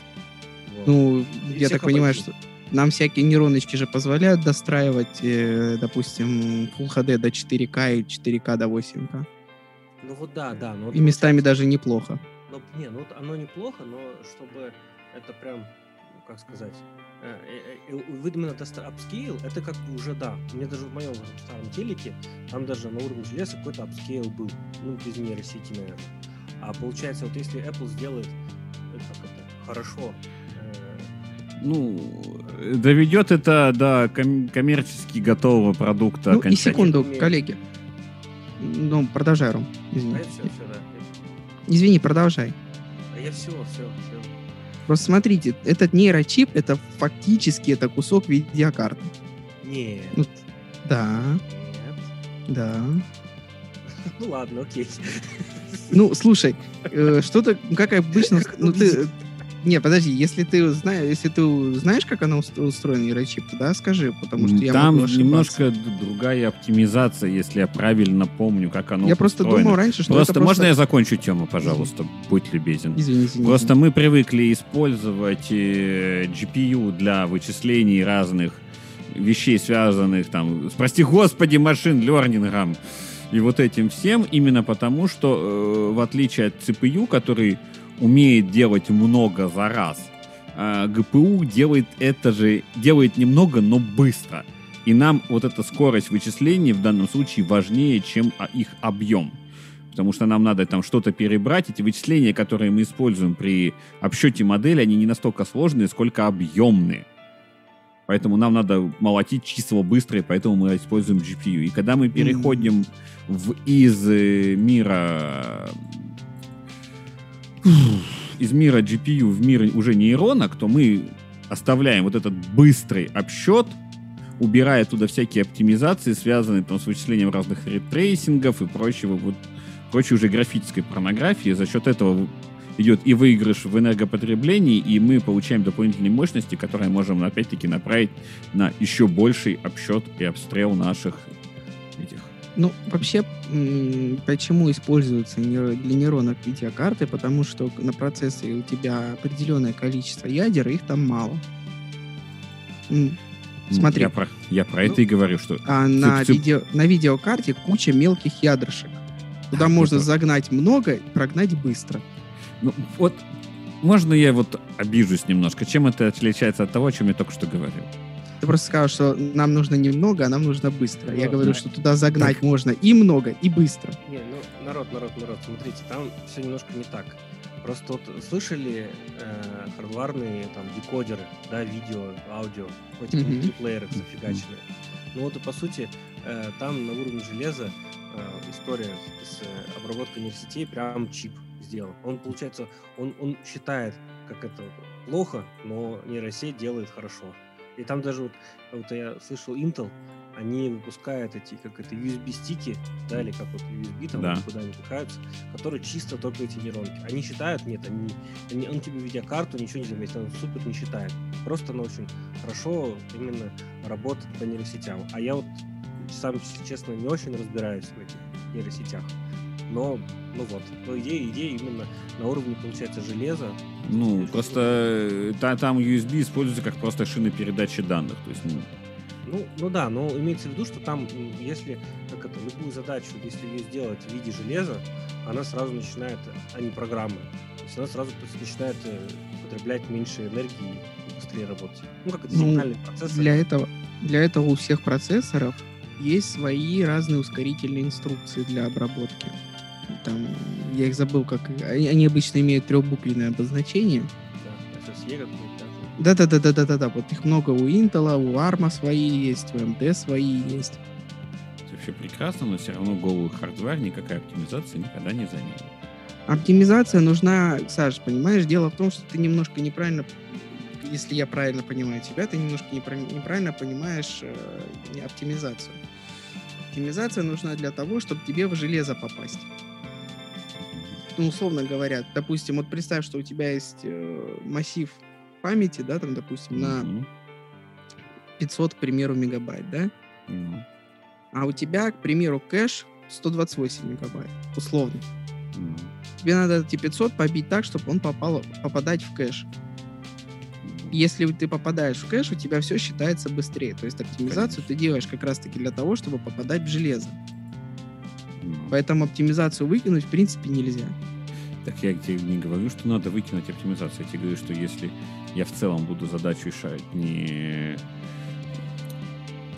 Вот. Ну, И я так понимаю, что нам всякие нейроночки же позволяют достраивать, э, допустим, Full HD до 4К и 4К до 8К. Ну вот да, да. Но и местами даже неплохо. Ну, не, ну оно неплохо, но чтобы это прям, ну, как сказать, э, э, э, именно апскейл, это как бы уже да. Мне даже в моем старом телеке, там даже на уровне железа какой-то апскейл был. Ну, без нейросети, наверное. А получается, вот если Apple сделает как это, хорошо ну, доведет это до ком- коммерчески готового продукта ну, и секунду, коллеги. Ну, продолжай, Ром. Извини. А все, все, да. Извини, продолжай. А я все, все, все. Просто смотрите, этот нейрочип, это фактически это кусок видеокарты. Нет. Ну, да. Нет. Да. Ну ладно, окей. Ну, слушай, э, что-то, как обычно, ну ты, не, подожди, если ты знаешь, если ты знаешь, как она устроена, нейрочип, да, скажи, потому что я Там могу немножко другая оптимизация, если я правильно помню, как оно Я просто думал раньше, что просто, это просто... Можно я закончу тему, пожалуйста? Будь любезен. Извини, извини. Просто мы привыкли использовать э, GPU для вычислений разных вещей, связанных там, с, прости господи, машин лернингом и вот этим всем, именно потому, что э, в отличие от CPU, который умеет делать много за раз. А ГПУ делает это же, делает немного, но быстро. И нам вот эта скорость вычислений в данном случае важнее, чем а, их объем. Потому что нам надо там что-то перебрать. Эти вычисления, которые мы используем при обсчете модели, они не настолько сложные, сколько объемные. Поэтому нам надо молотить числа быстрые, поэтому мы используем GPU. И когда мы переходим в, из э, мира из мира GPU в мир уже нейронок, то мы оставляем вот этот быстрый обсчет, убирая туда всякие оптимизации, связанные там с вычислением разных ray tracing ов и прочего, вот, прочей уже графической порнографии. За счет этого идет и выигрыш в энергопотреблении, и мы получаем дополнительные мощности, которые можем опять-таки направить на еще больший обсчет и обстрел наших этих ну, вообще, почему используются для нейронок видеокарты? Потому что на процессоре у тебя определенное количество ядер, их там мало. Смотри. Я про, я про ну, это и говорю, что... А на, видео, на видеокарте куча мелких ядрышек. Туда можно это... загнать много и прогнать быстро. Ну, вот можно я вот обижусь немножко? Чем это отличается от того, о чем я только что говорил? Ты просто сказал, что нам нужно немного, а нам нужно быстро. Я Ну, говорю, да. что туда загнать можно и много, и быстро. Не, ну, народ, народ, народ, смотрите, там все немножко не так. Просто вот слышали э, хардварные там декодеры, да, видео, аудио, вот эти Мгм. мультиплееры зафигаченные. Ну вот и по сути э, там на уровне железа э, история с э, обработкой нейросетей прям чип сделан. Он, получается, он, он считает, как это плохо, но нейросеть делает хорошо. И там даже вот, вот я слышал Intel, они выпускают эти, как это, USB-стики, да, или как вот USB там, Да. куда они пихаются, которые чисто только эти нейронки. Они считают, нет, они, они- он тебе видеокарту ничего не заметит, он супер не считает. Просто она очень хорошо именно работает по нейросетям. А я вот сам, честно, не очень разбираюсь в этих нейросетях. Но, ну вот, но идея, идея именно на уровне, получается, железа. Ну, просто э, та- там USB используется как просто шина передачи данных. То есть, ну, Ну, ну да, но имеется в виду, что там, если как это, любую задачу, если ее сделать в виде железа, она сразу начинает, а не программы, то есть она сразу начинает э, потреблять меньше энергии и быстрее работать. Ну, как это Ну, сигнальный процесс. Для этого, для этого у всех процессоров есть свои разные ускорительные инструкции для обработки. Там, я их забыл, как... Они, обычно имеют трехбуквенное обозначение. Да, SSE какой-то, да, там. Да-да-да-да-да-да. Вот их много у Intel, у ARM свои есть, у AMD свои есть. это вообще прекрасно, но все равно голый хардвар никакая оптимизация никогда не заменит. Оптимизация нужна, Саш, понимаешь, дело в том, что ты немножко неправильно, если я правильно понимаю тебя, ты немножко непра- неправильно понимаешь э, оптимизацию. Оптимизация нужна для того, чтобы тебе в железо попасть. Ну, условно говоря, допустим, вот представь, что у тебя есть э, массив памяти, да, там, допустим, на Мгм. 500, к примеру, мегабайт, да, Ну, а у тебя, к примеру, кэш 128 мегабайт, условно. ну, Тебе надо эти 500 побить так, чтобы он попал, попадать в кэш. Если ты попадаешь в кэш, у тебя все считается быстрее. То есть оптимизацию ты делаешь как раз-таки для того, чтобы попадать в железо. Поэтому оптимизацию выкинуть в принципе нельзя. Так я тебе не говорю, что надо выкинуть оптимизацию. Я тебе говорю, что если я в целом буду задачу решать не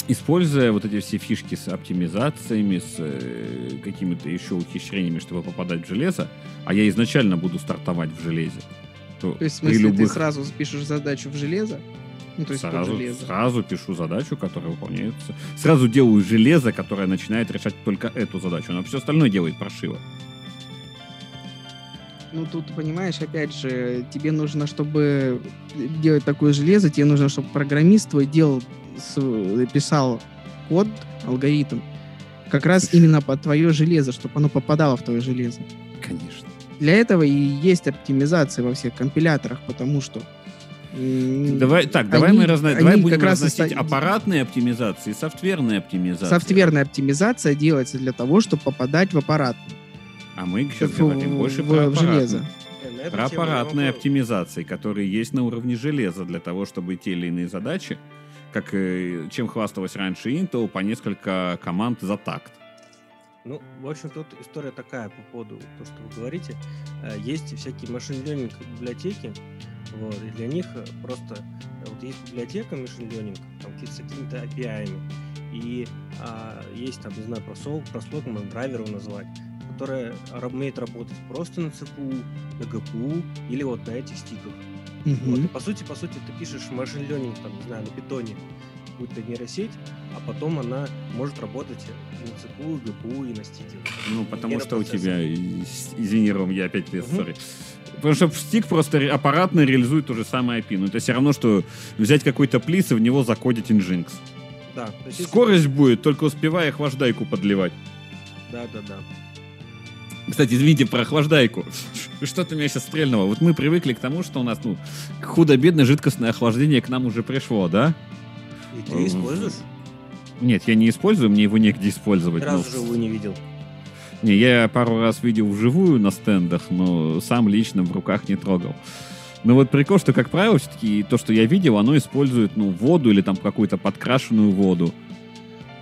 используя вот эти все фишки с оптимизациями, с э, какими-то еще ухищрениями, чтобы попадать в железо, а я изначально буду стартовать в железе, то, То есть, в смысле, любых ты сразу пишешь задачу в железо, ну, то есть сразу, сразу пишу задачу, которая выполняется. Сразу делаю железо, которое начинает решать только эту задачу. Оно все остальное делает паршиво. Ну, тут, понимаешь, опять же, тебе нужно, чтобы делать такое железо, тебе нужно, чтобы программист твой делал, писал код, алгоритм, как раз именно под твое железо, чтобы оно попадало в твое железо. Конечно. Для этого и есть оптимизация во всех компиляторах, потому что... Давай, так, давай они- мы разно... они давай будем как раз разносить ста- аппаратные оптимизации и софтверные оптимизации. Софтверная оптимизация делается для того, чтобы попадать в аппарат. А мы сейчас в- говорим в- больше в- про в железо. Про аппаратные оптимизации, которые есть на уровне железа для того, чтобы те или иные задачи, как э, чем хвасталась раньше Intel, по несколько команд за такт. Ну, в общем, тут история такая по поводу того, что вы говорите. Э, Есть всякие машин библиотеки, вот, и для них э, просто э, вот есть библиотека машин learning, там какие-то с какими-то API, и а, есть там, не знаю, прослог, прослог можно драйвер его назвать, которая ра- умеет работать просто на CPU, на GPU или вот на этих стиках. Вот, и по сути, по сути, ты пишешь машин learning, там, не знаю, на питоне, какую-то нейросеть, а потом она может работать и на CPU, GPU и на стике. Ну, потому что у тебя, извини, Ром, я опять без Мгм. sorry. Потому что стик просто аппаратно реализует то же самое API. Ну, это все равно, что взять какой-то плис и в него закодить Nginx. Да, есть если- Скорость будет, только успевая охлаждайку подливать. Да, да, да. Кстати, извините про охлаждайку. Что-то меня сейчас стрельнуло. Вот мы привыкли к тому, что у нас, ну, худо-бедно жидкостное охлаждение к нам уже пришло, да? И ты используешь? Нет, я не использую, мне его негде использовать. Ни но- разу живую не видел. Не, я пару раз видел вживую на стендах, но сам лично в руках не трогал. Но вот прикол, что, как правило, все-таки то, что я видел, оно использует, ну, воду или там какую-то подкрашенную воду.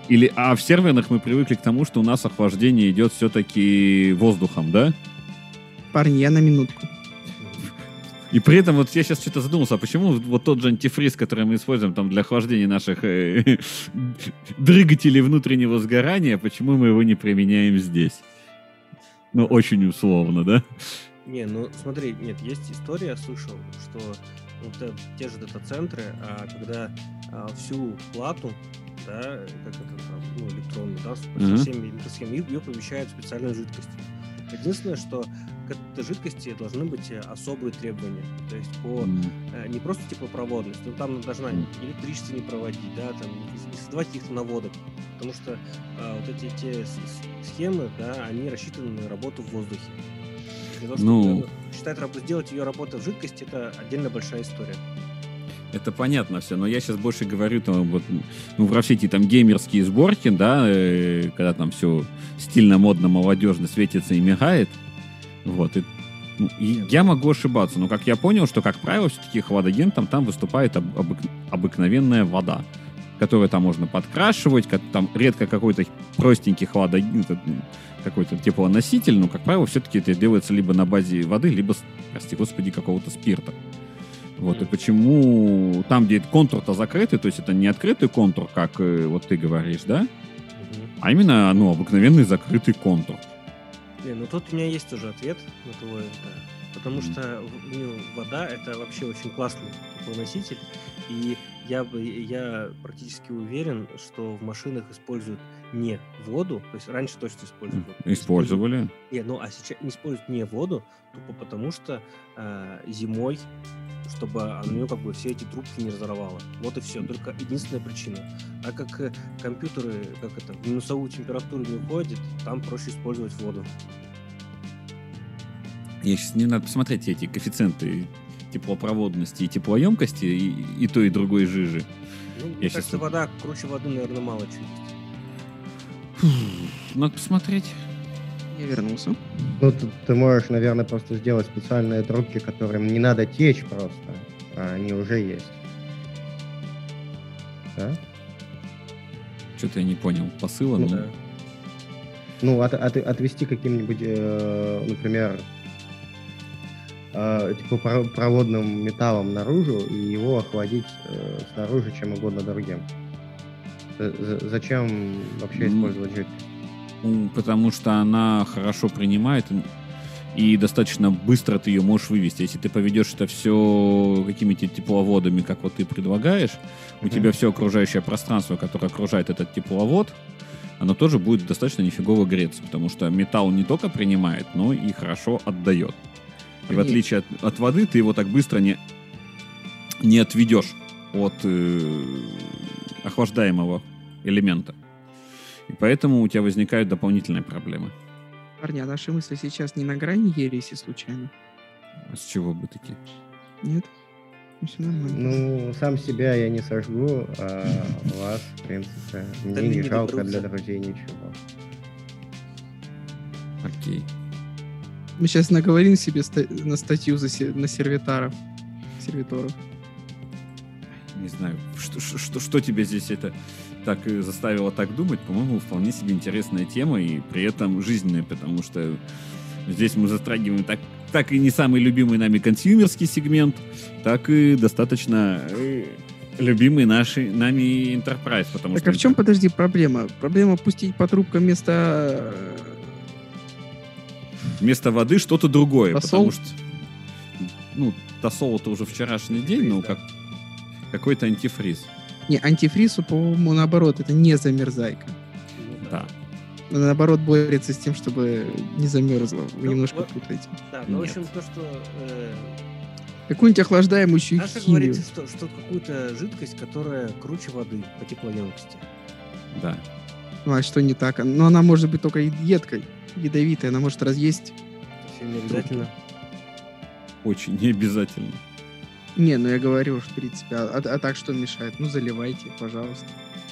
Или, а в серверных мы привыкли к тому, что у нас охлаждение идет все-таки воздухом, да? Парни, я на минутку. И при этом вот я сейчас что-то задумался, а почему вот тот же антифриз, который мы используем там для охлаждения наших э, двигателей внутреннего сгорания, почему мы его не применяем здесь? Ну, очень условно, да? Не, ну смотри, нет, есть история, я слышал, что вот э, те же дата-центры, а, когда а, всю плату, да, как это там, ну, электронную, да, со всеми микросхемами, ее помещают в специальную жидкость. Единственное, что к этой жидкости должны быть э, особые требования. То есть по э, не просто теплопроводность, но там должна электричество не проводить, да, там не, создавать каких-то наводок. Потому что э, вот эти те схемы, да, они рассчитаны на работу в воздухе. Для того, чтобы Ну. считать, сделать ее работу в жидкости, это отдельно большая история. Это понятно все, но я сейчас больше говорю там вот, ну, про все эти там геймерские сборки, да, э, когда там все стильно, модно, молодежно светится и мигает. Вот, и, ну, и я могу ошибаться, но как я понял, что, как правило, все-таки хладагентом там выступает об- обык- обыкновенная вода, которую там можно подкрашивать, как, там редко какой-то простенький хладагент, какой-то теплоноситель, но, как правило, все-таки это делается либо на базе воды, либо, прости господи, какого-то спирта. Вот, и почему там, где контур-то закрытый, то есть это не открытый контур, как э, вот ты говоришь, да, а именно, ну, обыкновенный закрытый контур. Не, ну тут у меня есть тоже ответ на твой, да. Потому что ну, вода это вообще очень классный теплоноситель. И я я практически уверен, что в машинах используют не воду, то есть раньше точно использовали. Использовали. Не, ну а сейчас не используют не воду, тупо потому что э, зимой, чтобы у нее как бы все эти трубки не разорвало. Вот и все. Только единственная причина. Так как э, компьютеры, как это, в минусовую температуру не уходят, там проще использовать воду. Я сейчас не надо посмотреть эти коэффициенты теплопроводности и теплоемкости, и, и той, и другой жижи. Ну, мне Я кажется, вода круче воды, наверное, мало есть. Надо посмотреть. Я вернулся. Ну, ты, ты можешь, наверное, просто сделать специальные трубки, которым не надо течь просто, а они уже есть. Да? Что-то я не понял посыла. Ну но- Да. Ну, от, от- отвести каким-нибудь, э, например, э, типа про- проводным металлом наружу и его охладить э, снаружи чем угодно другим. З- Зачем вообще использовать жидкость? Потому что она хорошо принимает и- достаточно быстро ты ее можешь вывести. Если ты поведешь это все какими-то тепловодами, как вот ты предлагаешь, у Мгм. тебя все окружающее пространство, которое окружает этот тепловод, оно тоже будет достаточно нифигово греться, потому что металл не только принимает, но и хорошо отдает. И в отличие от, от воды, ты его так быстро не, не отведешь от э, охлаждаемого элемента. И поэтому у тебя возникают дополнительные проблемы. Парни, а наши мысли сейчас не на грани ереси случайно? А с чего бы такие? Нет? Ну, все нормально. Ну, сам себя я не сожгу, а вас, в принципе, мне не не жалко для друзей ничего. Окей. Мы сейчас наговорим себе ста- на статью за се- на сервитаров. Сервиторов. Не знаю, что, что, что, тебя здесь это так э, заставило так думать. По-моему, вполне себе интересная тема и при этом жизненная, потому что здесь мы затрагиваем так, так и не самый любимый нами консюмерский сегмент, так и достаточно э, любимый наши, нами Enterprise. Потому Так что а в чем, подожди, проблема? Проблема пустить по трубкам вместо... э, вместо воды что-то другое. Тосол? Потому что, ну, тосол это уже вчерашний день, но как, какой-то антифриз. Не, антифризу, по-моему, наоборот, это не замерзайка. Да. Она, наоборот, борется с тем, чтобы не замерзло. Вы Ну, немножко вот- путаете. Да, ну, в общем, то, что э, Какую-нибудь охлаждаемую Наша химию. говорится, что, что какую-то жидкость, которая круче воды по теплоемкости. Да. Ну, а что не так? Но она может быть только едкой, ядовитой. Она может разъесть... Совсем не обязательно. Очень не обязательно. Не, ну я говорю, в принципе, а, а- а так что мешает? Ну, заливайте, пожалуйста.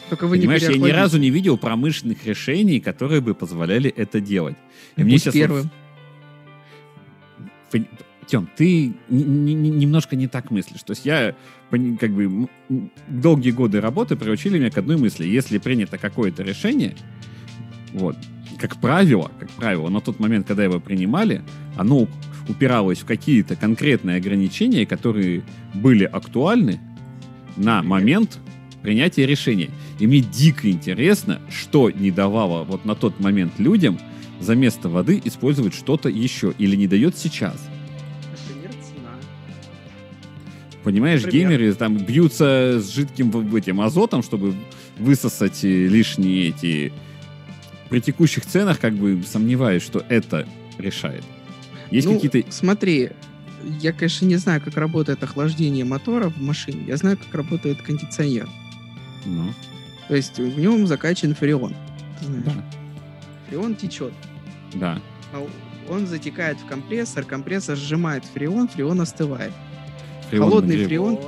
Только вы Понимаешь, не я ни разу не видел промышленных решений, которые бы позволяли это делать. И мне Будь сейчас первым. Тем, ты не- не- не- немножко не так мыслишь. То есть я, как бы, долгие годы работы приучили меня к одной мысли. Если принято какое-то решение, вот, как правило, как правило, на тот момент, когда его принимали, оно упиралось в какие-то конкретные ограничения, которые были актуальны на момент принятия решения. И мне дико интересно, что не давало вот на тот момент людям за место воды использовать что-то еще или не дает сейчас. Понимаешь, Например? геймеры там бьются с жидким этим азотом, чтобы высосать э, лишние эти... При текущих ценах как бы сомневаюсь, что это решает. Есть Ну, какие-то... Смотри, я, конечно, не знаю, как работает охлаждение мотора в машине. Я знаю, как работает кондиционер. Ну, То есть в нем закачан фреон. Ты знаешь. да, Фреон течет. да. А Он затекает в компрессор, компрессор сжимает фреон, фреон остывает. Фреон Холодный нагрев- фреон.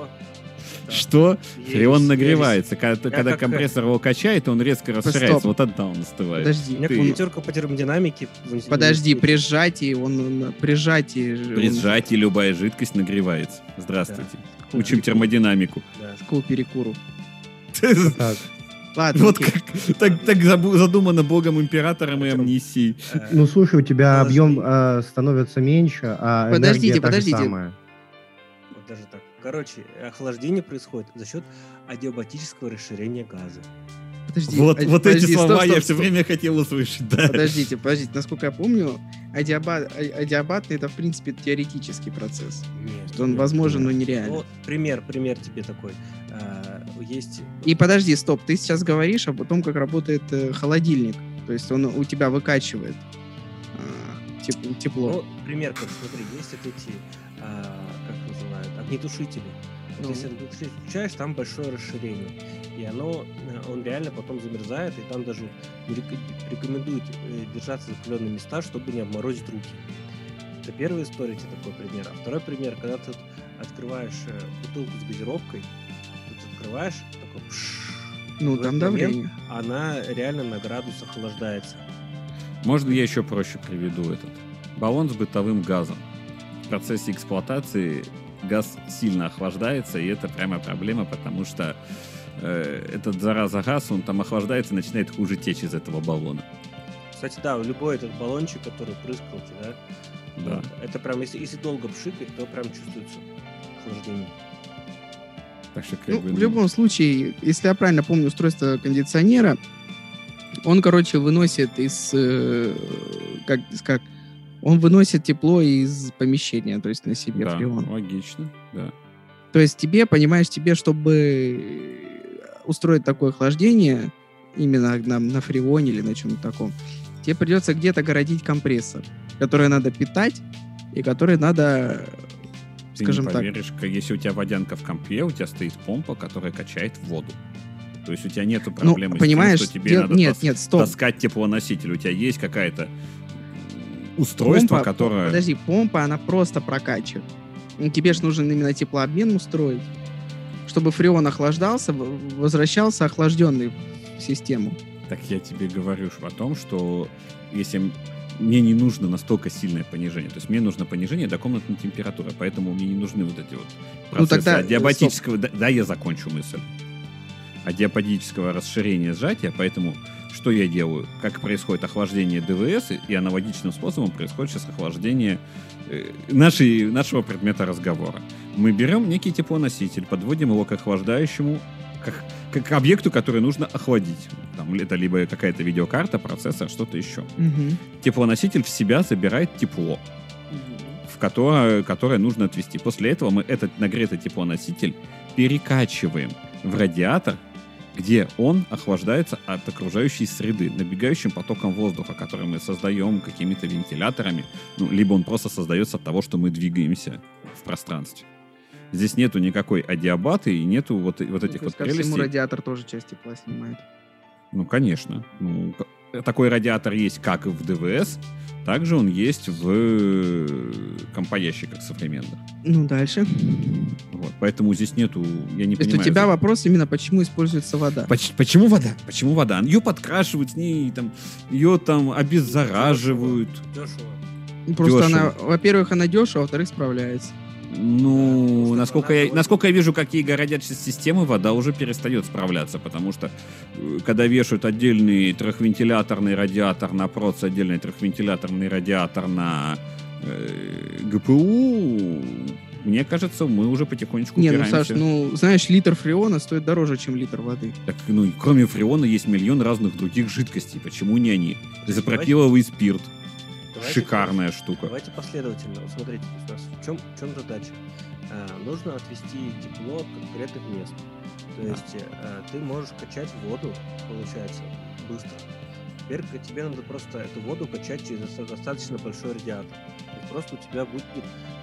Что? Есть, Фреон есть. нагревается. Когда, когда как- компрессор его качает, он резко расширяется. Вот тогда он остывает. Подожди, У меня пятерка по термодинамике. подожди, при сжатии он при сжатии При он сжатии любая жидкость нагревается. Здравствуйте. Учим термодинамику. К перекуру. Так. Ладно, Вот окей. как так, так задумано Богом императором и амнисией. Э, Ну, слушай, у тебя Подожди. объем э, становится меньше, а Подождите, энергия та же подождите. самая. Вот даже так. Короче, охлаждение происходит за счет адиабатического расширения газа. Подожди, Вот, а- вот подожди, эти стоп, слова стоп, я все стоп. время хотел услышать. Да. Подождите, подождите, насколько я помню, а- адиабатный это в принципе теоретический процесс. Нет, Что он нет, возможен, нет. но нереально. Ну, пример, пример тебе такой. А, Есть И подожди, стоп, ты сейчас говоришь об том, как работает э, холодильник. То есть он у тебя выкачивает теп- тепло. Ну, пример, как смотри, есть вот эти, называют, огнетушители. Ну. Если огнетушитель включаешь, там большое расширение. И оно, э, он реально потом замерзает, и там даже рекомендуют э, держаться за определенные места, чтобы не обморозить руки. Это первая история, тебе такой пример. А второй пример, когда ты открываешь э, бутылку с газировкой, тут открываешь, такой пш, ну, в там давление. она реально на градус охлаждается. Можно я еще проще приведу этот? Баллон с бытовым газом. В процессе эксплуатации газ сильно охлаждается, и это прямо проблема, потому что э, этот зараза газ, он там охлаждается и начинает хуже течь из этого баллона. Кстати, да, любой этот баллончик, который прыскался, да, Да. Вот. Это прям, если, если долго пшикать, то прям чувствуется охлаждение. Так что как Ну, бы, в любом случае, если я правильно помню устройство кондиционера, он, короче, выносит из... э, как, как он выносит тепло из помещения, то есть на себе да, фреон. логично, да. То есть тебе, понимаешь, тебе, чтобы устроить такое охлаждение, именно на, на фреоне или на чем-то таком, тебе придется где-то городить компрессор, который надо питать и который надо, Ты скажем не так, поверишь, как если у тебя водянка в компе, у тебя стоит помпа, которая качает воду. То есть у тебя нету ну, проблемы понимаешь, с тем, что тебе дел- надо нет, тас- нет, стоп. таскать теплоноситель. У тебя есть какая-то устройство, Помпа- которое... Подожди, помпа, она просто прокачивает. Ну, Тебе же нужен именно теплообмен устроить, чтобы фреон охлаждался, возвращался охлажденный в систему. Так я тебе говорю о том, что если мне не нужно настолько сильное понижение, то есть мне нужно понижение до комнатной температуры, поэтому мне не нужны вот эти вот Ну, процессы тогда, адиабатического... Да, да, я закончу мысль. Адиабатического расширения сжатия, поэтому что я делаю? Как происходит охлаждение ДВС, и- аналогичным способом происходит сейчас охлаждение э, нашей, нашего предмета разговора. Мы берем некий теплоноситель, подводим его к охлаждающему, как, как объекту, который нужно охладить. Там это либо какая-то видеокарта, процессор, что-то еще. Мгм. Теплоноситель в себя забирает тепло, в которое, которое нужно отвести. После этого мы этот нагретый теплоноситель перекачиваем в радиатор, где он охлаждается от окружающей среды, набегающим потоком воздуха, который мы создаем какими-то вентиляторами, ну, либо он просто создается от того, что мы двигаемся в пространстве. Здесь нету никакой адиабаты и нету вот, вот Ну, этих то вот ко всему прелестей. радиатор тоже часть тепла снимает. Ну, конечно. Ну, такой радиатор есть как и в ДВС, также он есть в э, компоящиках современных. Ну, дальше. Вот. Поэтому здесь нету, я не То есть понимаю. у тебя за- вопрос именно, почему используется вода. Поч- Почему вода? Почему вода? Ее подкрашивают с ней, там, ее там обеззараживают. Дешево. Просто дешево. она, во-первых, она дешево, во-вторых, справляется. Ну, Просто насколько я, довольно- насколько я вижу, какие городят системы, вода уже перестает справляться, потому что э, когда вешают отдельный трехвентиляторный радиатор на проц, отдельный трехвентиляторный радиатор на э, ГПУ, мне кажется, мы уже потихонечку Не, ну, упираемся. Саш, ну, знаешь, литр фреона стоит дороже, чем литр воды. Так, ну, кроме фреона есть миллион разных других жидкостей. Почему не они? Изопропиловый спирт. Давайте Шикарная штука. Давайте последовательно. Вот смотрите, у нас в чем, в чем задача? А, нужно отвести тепло от конкретных мест. То есть э, ты можешь качать воду, получается, быстро. Теперь тебе надо просто эту воду качать через доста- достаточно большой радиатор. То есть просто у тебя будет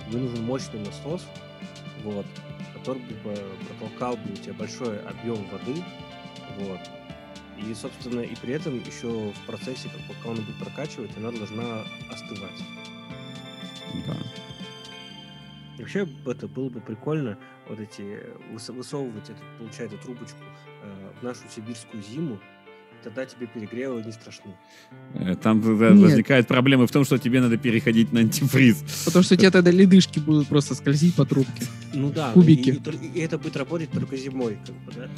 вынужен мощный насос, вот, который бы протолкал бы у тебя большой объем воды, вот. И, собственно, и при этом еще в процессе, как пока он будет прокачивать, она должна остывать. Да. И Вообще это было бы прикольно вот эти выс- высовывать эту, получается, трубочку э, в нашу сибирскую зиму, тогда тебе перегревы не страшны. Э, Там Нет. возникают проблемы в том, что тебе надо переходить на антифриз. Потому что у тебя тогда ледышки будут просто скользить по трубке. Ну да, Кубики. И, и тол- и это будет работать только зимой, как бы, да?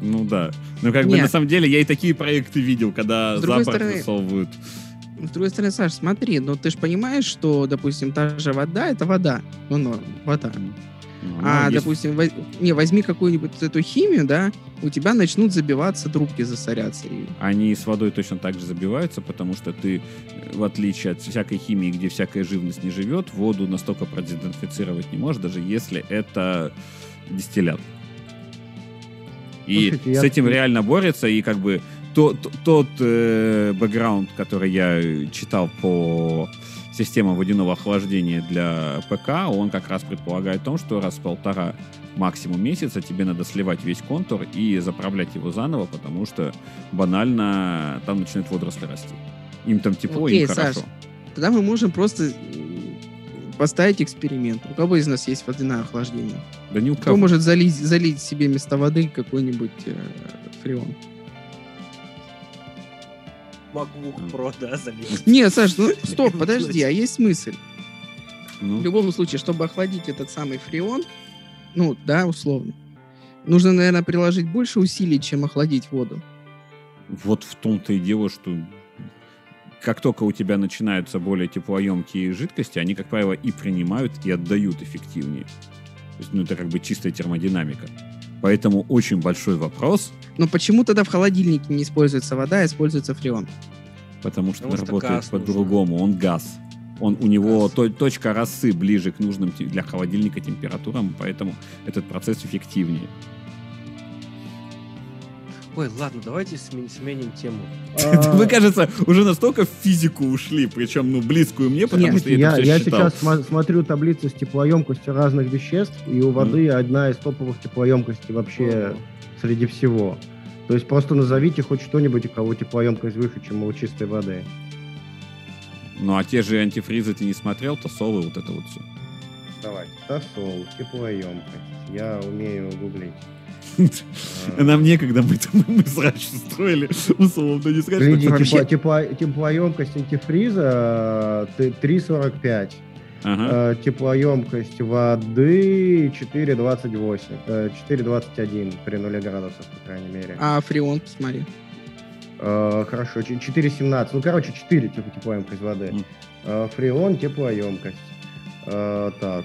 Ну да. Но как бы на самом деле я и такие проекты видел, когда С за другой борт стороны, высовывают. С другой стороны, Саш, смотри, ну ты же понимаешь, что, допустим, та же вода — это вода. Ну, норм, вода. Ну, А, есть- допустим, воз- не, возьми какую-нибудь эту химию, да, у тебя начнут забиваться трубки, засоряться. Они с водой точно так же забиваются, потому что ты, в отличие от всякой химии, где всякая живность не живет, воду настолько продезинфицировать не можешь, даже если это дистиллят. И Слушайте, я- с этим реально борется, и как бы то- то- тот э, бэкграунд, который я э, читал по системам водяного охлаждения для ПК, он как раз предполагает том, что раз в полтора максимум месяца тебе надо сливать весь контур и заправлять его заново, потому что банально там начинают водоросли расти. Им там тепло, Окей, им Саш, хорошо. Тогда мы можем просто м, поставить эксперимент. У кого из нас есть водяное охлаждение? Да ни у Кто кого. может залить, залить себе вместо воды какой-нибудь э, фреон? MacBook Pro, да, залить. Нет, Саш, ну стоп, подожди, а есть смысл? Ну, В любом случае, чтобы охладить этот самый фреон, ну, да, условно, нужно, наверное, приложить больше усилий, чем охладить воду. вот в том-то и дело, что как только у тебя начинаются более теплоемкие жидкости, они, как правило, и принимают, и отдают эффективнее. То есть, ну, это как бы чистая термодинамика. Поэтому очень большой вопрос, Но почему тогда в холодильнике не используется вода, а используется фреон? потому что Потому он что работает по-другому. Он газ. Он, у него Газ. то- точка росы ближе к нужным для холодильника температурам, поэтому этот процесс эффективнее. Ой, ладно, давайте сме- сменим тему. А, Вы, кажется, уже настолько в физику ушли, причем, ну, близкую мне, потому Нет, что я, я, сейчас смотрю таблицы с теплоемкостью разных веществ, и у воды одна из топовых теплоемкостей вообще среди всего. То есть просто назовите хоть что-нибудь, у кого теплоемкость выше, чем у чистой воды. Ну, а те же антифризы ты не смотрел, то совы вот это вот все. Давайте. Тосол, теплоемкость. Я умею гуглить. А, Нам некогда, мы, там- мы срач строили, условно, не сказать, Гляди, тепло- тепло- теплоемкость антифриза э, 3,45. Ага. Э, Теплоемкость воды 4,28. э, 4,21 при 0 градусов, по крайней мере. А фреон, посмотри. Э, Хорошо, ч- 4,17. Ну, короче, 4 типа теплоемкость воды. Э, Фреон, теплоемкость. Э, Так,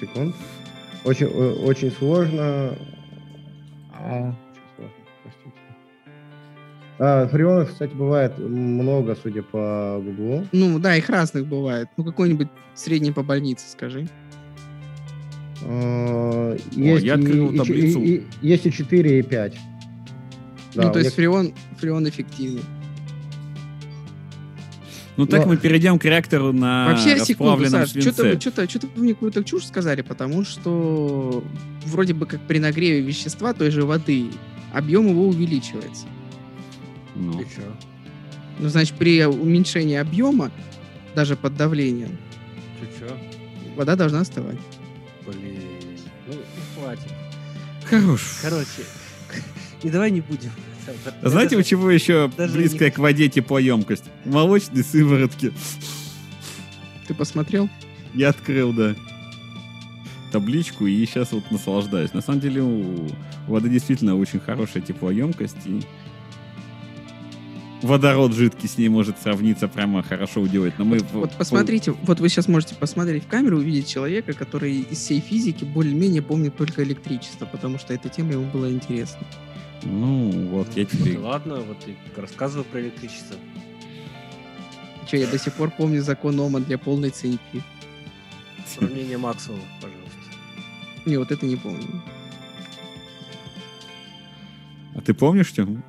секунд. Очень, э, очень сложно. А, простите. А, фреонов, кстати, бывает много, судя по гуглу. Ну, да, их разных бывает. Ну, какой-нибудь средний по больнице, скажи. Э, Есть, я и- открыл и, таблицу. и- и- есть и 4, и 5. Да, ну, то есть них- фреон, фреон эффективный. Ну, так но- мы перейдем к реактору на Вообще, секунду, Саш, что-то что-то, что-то вы мне какую-то чушь сказали, потому что вроде бы как при нагреве вещества той же воды объем его увеличивается. Ну, И чё? Ну, значит, при уменьшении объема, даже под давлением, Чё-чё? вода должна остывать. Блин. Ну, ну, хватит. Хорош. Короче, и давай не будем. А Знаете, у чего еще близкая к воде теплоемкость? Молочные сыворотки. Ты посмотрел? Я открыл, да. табличку и сейчас вот наслаждаюсь. На самом деле у воды действительно очень хорошая теплоемкость и водород жидкий с ней может сравниться прямо хорошо уделать. Но мы вот, вот посмотрите, вот вы сейчас можете посмотреть в камеру, увидеть человека, который из всей физики более-менее помнит только электричество, потому что эта тема ему была интересна. Ну, вот я тебе... Ладно, вот и рассказываю про электричество. Че, я до сих пор помню закон Ома для полной цинки. Сравнение Максвелла, пожалуйста. Не, вот это не помню. А ты помнишь, Тём?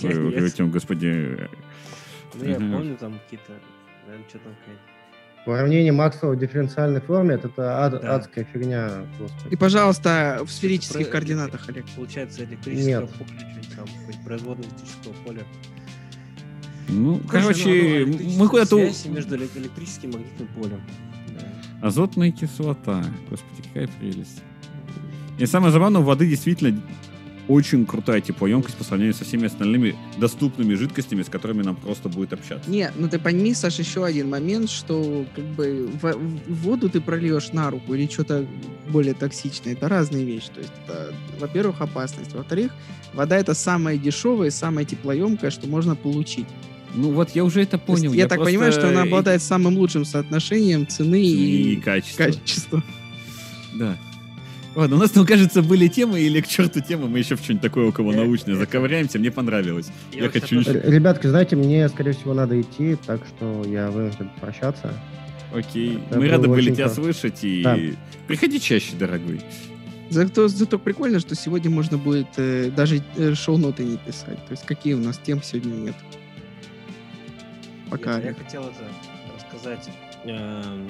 Тём, господи... Ну, я помню там какие-то... Наверное, что там какая-то Уравнение Максвелла в дифференциальной форме это ад, да. адская фигня. Господи. И, пожалуйста, в сферических Про... координатах, Олег. Получается электрическое Нет. поле, что там, производное электрического поля. Ну, короче, ну, мы куда-то... Связь между электрическим и магнитным полем. Да. Азотная кислота. Господи, какая прелесть. И самое забавное, у воды действительно очень крутая теплоемкость по сравнению со всеми остальными доступными жидкостями, с которыми нам просто будет общаться. Не, ну ты пойми, Саша, еще один момент, что как бы в, в воду ты прольешь на руку или что-то более токсичное, это разные вещи. То есть это, во-первых, опасность. Во-вторых, вода это самая дешевая, самая теплоемкая, что можно получить. Ну вот я уже это понял. я, я так понимаю, что она обладает самым лучшим соотношением цены и, и качества. качества. Да. Ладно, у нас там, кажется, были темы, или к черту темы, мы еще в что-нибудь такое около научное заковыряемся, мне понравилось. Я, я хочу... Ребятки, знаете, мне, скорее всего, надо идти, так что я вынужден прощаться. Окей, Это мы рады были тебя слышать, и да. приходи чаще, дорогой. Зато, зато прикольно, что сегодня можно будет э, даже э, шоу-ноты не писать. То есть какие у нас тем сегодня нет. Пока. Я, я хотел это рассказать. Э,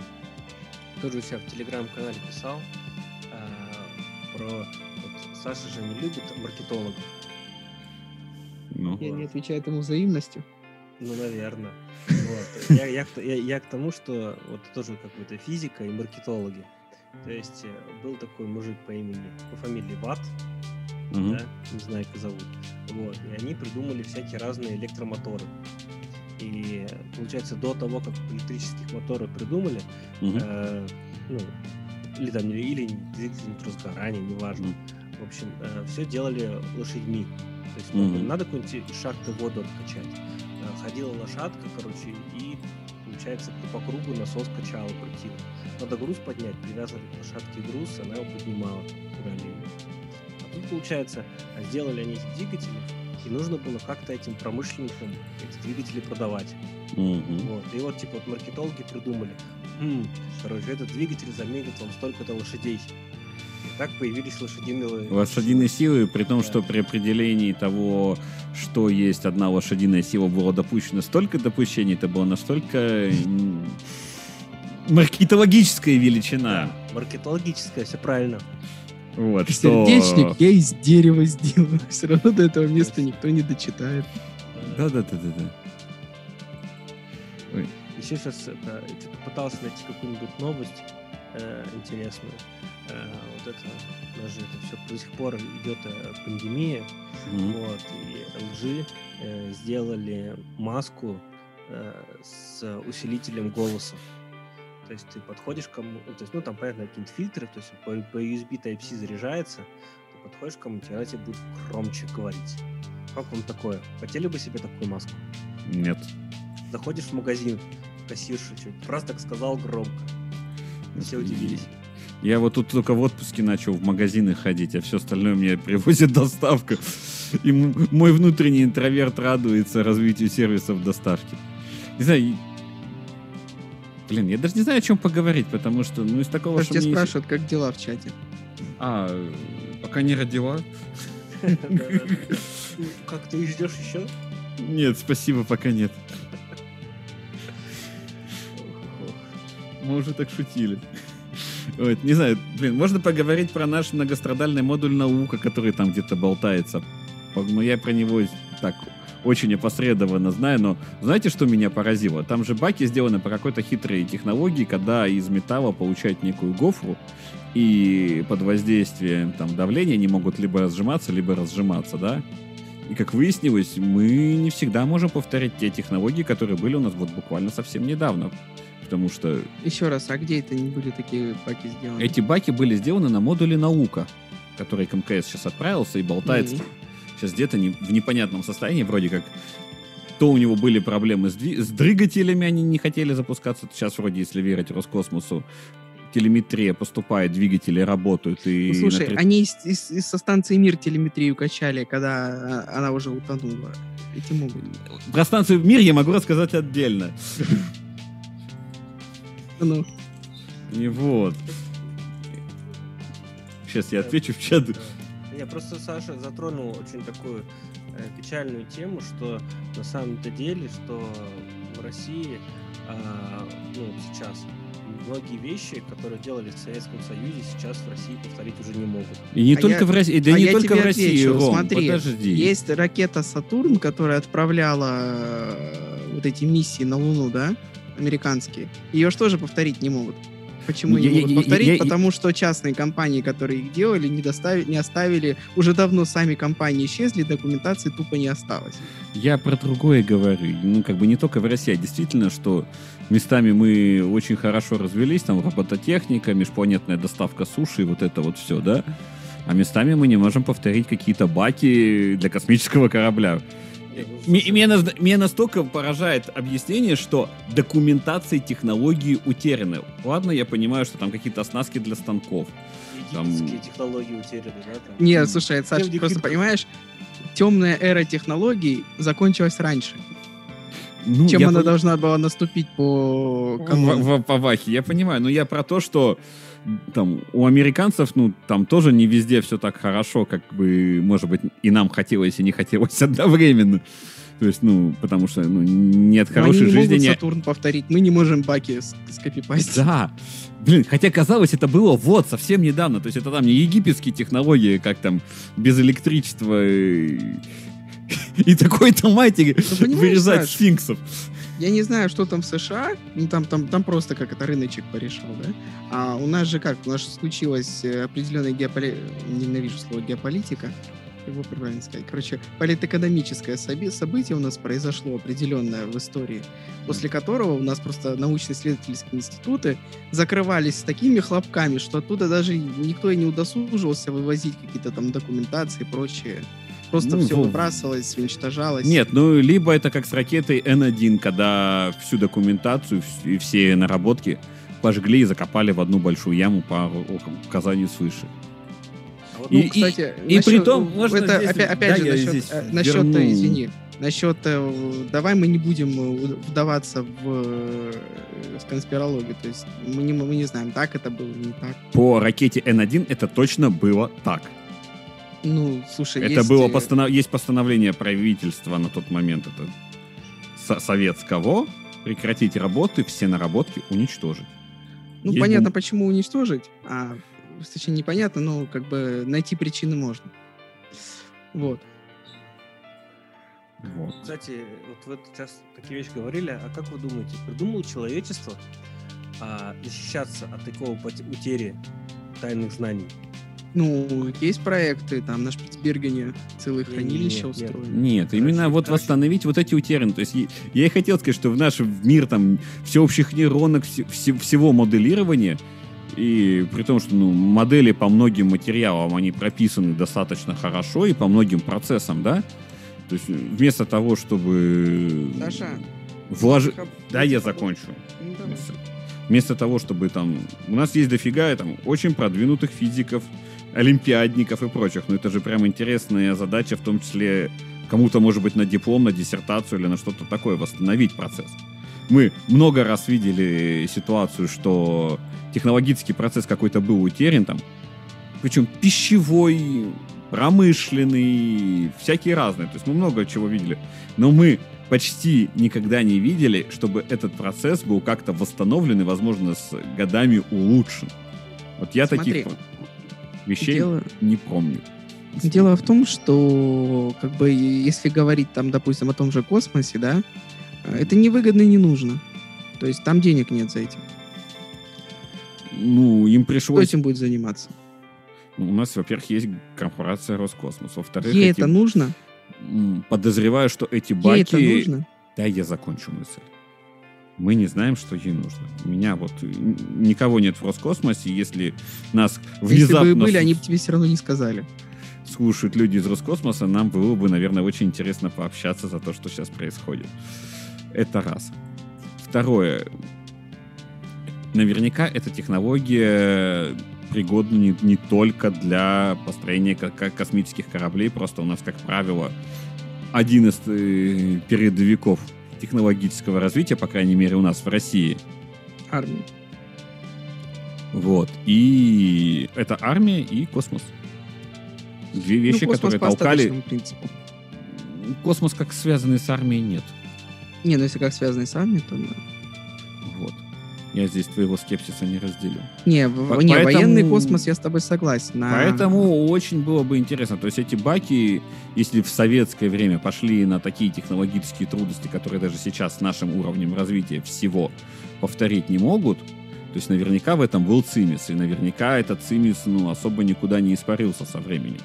тоже у себя в телеграм-канале писал про... Вот Саша же не любит маркетологов. Ну. Я не отвечаю этому взаимностью. Ну, наверное. Вот. Я, я, я, я к тому, что вот тоже какой-то физика и маркетологи. То есть э, был такой мужик по имени, по фамилии Ват, uh-huh. да, не знаю, как зовут. Вот. И они придумали всякие разные электромоторы. И получается, до того, как электрических моторов придумали, uh-huh. э, ну, или там, или двигатель разгорания, неважно. Mm. В общем, э, все делали лошадьми. То есть mm-hmm. надо какой-нибудь шахты воду откачать. Э, ходила лошадка, короче, и, получается, по кругу насос качала, крутила. Надо груз поднять, привязывали к лошадке груз, она его поднимала куда-либо. А тут, получается, сделали они эти двигатели, и нужно было как-то этим промышленникам эти двигатели продавать. Mm-hmm. Вот. И вот, типа, вот маркетологи придумали, хм, короче, этот двигатель заменит вам столько-то лошадей. И так появились лошадиные... Лошадиные силы, при том, да. что при определении того, что есть одна лошадиная сила, было допущено столько допущений, это было настолько маркетологическая величина. Да, маркетологическая, все правильно. Вот, Сердечник что... я из дерева сделаю. Все равно до этого места никто не дочитает. Да-да-да-да-да. Еще сейчас это, что-то пытался найти какую-нибудь новость э, интересную. Э, вот это, даже это все до сих пор идет э, пандемия. Mm-hmm. Вот, и LG э, сделали маску э, с усилителем голоса. То есть ты подходишь к кому, то есть, ну, там, понятно, какие-то фильтры, то есть по, по USB Type-C заряжается, ты подходишь к кому-то, и она тебе будет громче говорить. Как вам такое? Хотели бы себе такую маску? Нет. Заходишь в магазин, кассирша чуть просто так сказал громко. Все удивились. Я вот тут только в отпуске начал в магазины ходить, а все остальное мне привозит доставка. И мой внутренний интроверт радуется развитию сервисов доставки. Не знаю, Блин, я даже не знаю, о чем поговорить, потому что, ну, из такого, что... Тебя мне... спрашивают, как дела в чате. А, пока не родила. Как ты ждешь еще? Нет, спасибо, пока нет. Мы уже так шутили. Вот, не знаю, блин, можно поговорить про наш многострадальный модуль наука, который там где-то болтается. Но я про него так очень опосредованно знаю, но знаете, что меня поразило? Там же баки сделаны по какой-то хитрой технологии, когда из металла получают некую гофру, и под воздействием там, давления они могут либо разжиматься, либо разжиматься, да? И как выяснилось, мы не всегда можем повторять те технологии, которые были у нас вот буквально совсем недавно. Потому что Еще раз, а где это не были такие баки сделаны? эти баки были сделаны на модуле «Наука», который к МКС сейчас отправился и болтается. Мгм. Сейчас где-то не- в непонятном состоянии, вроде как то у него были проблемы с, с двигателями, они не хотели запускаться. Сейчас вроде, если верить Роскосмосу, телеметрия поступает, двигатели работают. И Ну, слушай, на они из, из- из- со станции Мир телеметрию качали, когда она уже утонула. Эти могут. Про станцию «Мир» я могу рассказать отдельно. Ну, И вот. Сейчас я отвечу в чат. Я просто, Саша, затронул очень такую э, печальную тему, что на самом-то деле, что в России а, ну, сейчас многие вещи, которые делали в Советском Союзе, сейчас в России повторить уже не могут. И не А только я- в России, да а не я только тебе в России, отвечу. Ром, Смотри, подожди. есть ракета Сатурн, которая отправляла э, вот эти миссии на Луну, да, американские. Ее же тоже повторить не могут. Почему Ну, не я- могут я- повторить? я- я- Потому что частные компании, которые их делали, не, доставили, не оставили, уже давно сами компании исчезли, документации тупо не осталось. Я про другое говорю. Ну, как бы не только в России, а действительно, что местами мы очень хорошо развелись, там робототехника, межпланетная доставка суши, и вот это вот все, да? А местами мы не можем повторить какие-то баки для космического корабля. М- Меня, меня настолько поражает объяснение, что документации технологии утеряны. Ладно, я понимаю, что там какие-то оснастки для станков. Там- технологии утеряны, да? Там? Нет, слушай, Саш, Древний просто Египет. понимаешь, темная эра технологий закончилась раньше, Ну, чем она пон- должна была наступить по канону. В, в- по Вахе, я понимаю, но я про то, что там у американцев, ну, там тоже не везде все так хорошо, как бы, может быть, и нам хотелось, и не хотелось одновременно. То есть, ну, потому что ну, нет Но хорошей они не жизни. могут не- Сатурн повторить, мы не можем баки с- скопипастить. Да. Блин, хотя казалось, это было вот совсем недавно. То есть это там не египетские технологии, как там без электричества и, и такой-то матери понимаешь, вырезать Саш, сфинксов. Я не знаю, что там в США, ну там, там, там просто как это рыночек порешал, да? А у нас же как, у нас же случилась э, определенная геополи... Ненавижу слово геополитика. Его правильно сказать. Короче, политэкономическое событие у нас произошло определенное в истории, после которого у нас просто научно-исследовательские институты закрывались с такими хлопками, что оттуда даже никто и не удосуживался вывозить какие-то там документации и прочее. Просто Ну, все выбрасывалось, уничтожалось. Нет, ну либо это как с ракетой Н-1, когда всю документацию и все наработки пожгли и закопали в одну большую яму по указанию свыше. А вот, И- Ну, кстати, и насчет- притом можно это здесь- опять, опять да, же насчет, здесь э, насчет, верну. извини, насчет, э, давай мы не будем э, вдаваться в, конспирологию, то есть мы не, мы не знаем, так это было, не так. По ракете Н-1 это точно было так. Ну, слушай, Это есть, было э, постанов... есть постановление правительства на тот момент это со- советского прекратить работы, все наработки уничтожить. ну есть понятно, бум- почему уничтожить, а точнее непонятно, но как бы найти причины можно. Вот. Вот. Кстати, вот вы сейчас такие вещи говорили, а как вы думаете, придумало человечество а, защищаться от такого пот- утери тайных знаний? Ну, есть проекты, там на Шпицбергене целые Не-не-не, хранилища нет. устроены. Нет, именно Короче, вот короче. восстановить вот эти утеряны. То есть я- я и хотел сказать, что в наш мир там всеобщих нейронок, все- все- всего моделирования, и при том, что ну, модели по многим материалам, они прописаны достаточно хорошо и по многим процессам, да? То есть вместо того, чтобы... Саша, вложить... Хаб- Да, я закончу. Ну, давай. Вместо того, чтобы там... У нас есть дофига там очень продвинутых физиков, олимпиадников и прочих. Но это же прям интересная задача, в том числе кому-то, может быть, на диплом, на диссертацию или на что-то такое, восстановить процесс. Мы много раз видели ситуацию, что технологический процесс какой-то был утерян там, причем пищевой, промышленный, всякие разные. То есть мы много чего видели. Но мы почти никогда не видели, чтобы этот процесс был как-то восстановлен и, возможно, с годами улучшен. Вот я Смотри, таких вещей Дело, не помню. дело в том, что как бы если говорить там, допустим, о том же космосе, да, э, это невыгодно и не нужно. То есть там денег нет за этим. Ну, им Кто пришлось... этим будет заниматься? Ну, у нас, во-первых, есть корпорация Роскосмос. Во-вторых, Ей эти- это нужно? подозреваю, что эти Ей баки... это нужно? Да, я закончу мысль. Мы не знаем, что ей нужно. У меня вот н- никого нет в Роскосмосе, если нас Если внезапно бы и были, они бы тебе все равно не сказали. слушают люди из Роскосмоса, нам было бы, наверное, очень интересно пообщаться за то, что сейчас происходит. Это раз. Второе. Наверняка эта технология пригодна не, не только для построения ко- космических кораблей, просто у нас, как правило, один из э, передовиков технологического развития, по крайней мере, у нас в России, Армия. вот. И это армия и космос. Две вещи, ну, космос которые по толкали... принципу. Космос как связанный с армией нет. Не, ну если как связанный с армией, то да. Вот. Я здесь твоего скепсиса не разделю. Не, в- По- не поэтому- военный космос я с тобой согласен. На- Поэтому очень было бы интересно. То есть эти баки, если в советское время пошли на такие технологические трудности, которые даже сейчас с нашим уровнем развития всего повторить не могут, то есть наверняка в этом был цимис. И наверняка этот цимис ну, особо никуда не испарился со временем.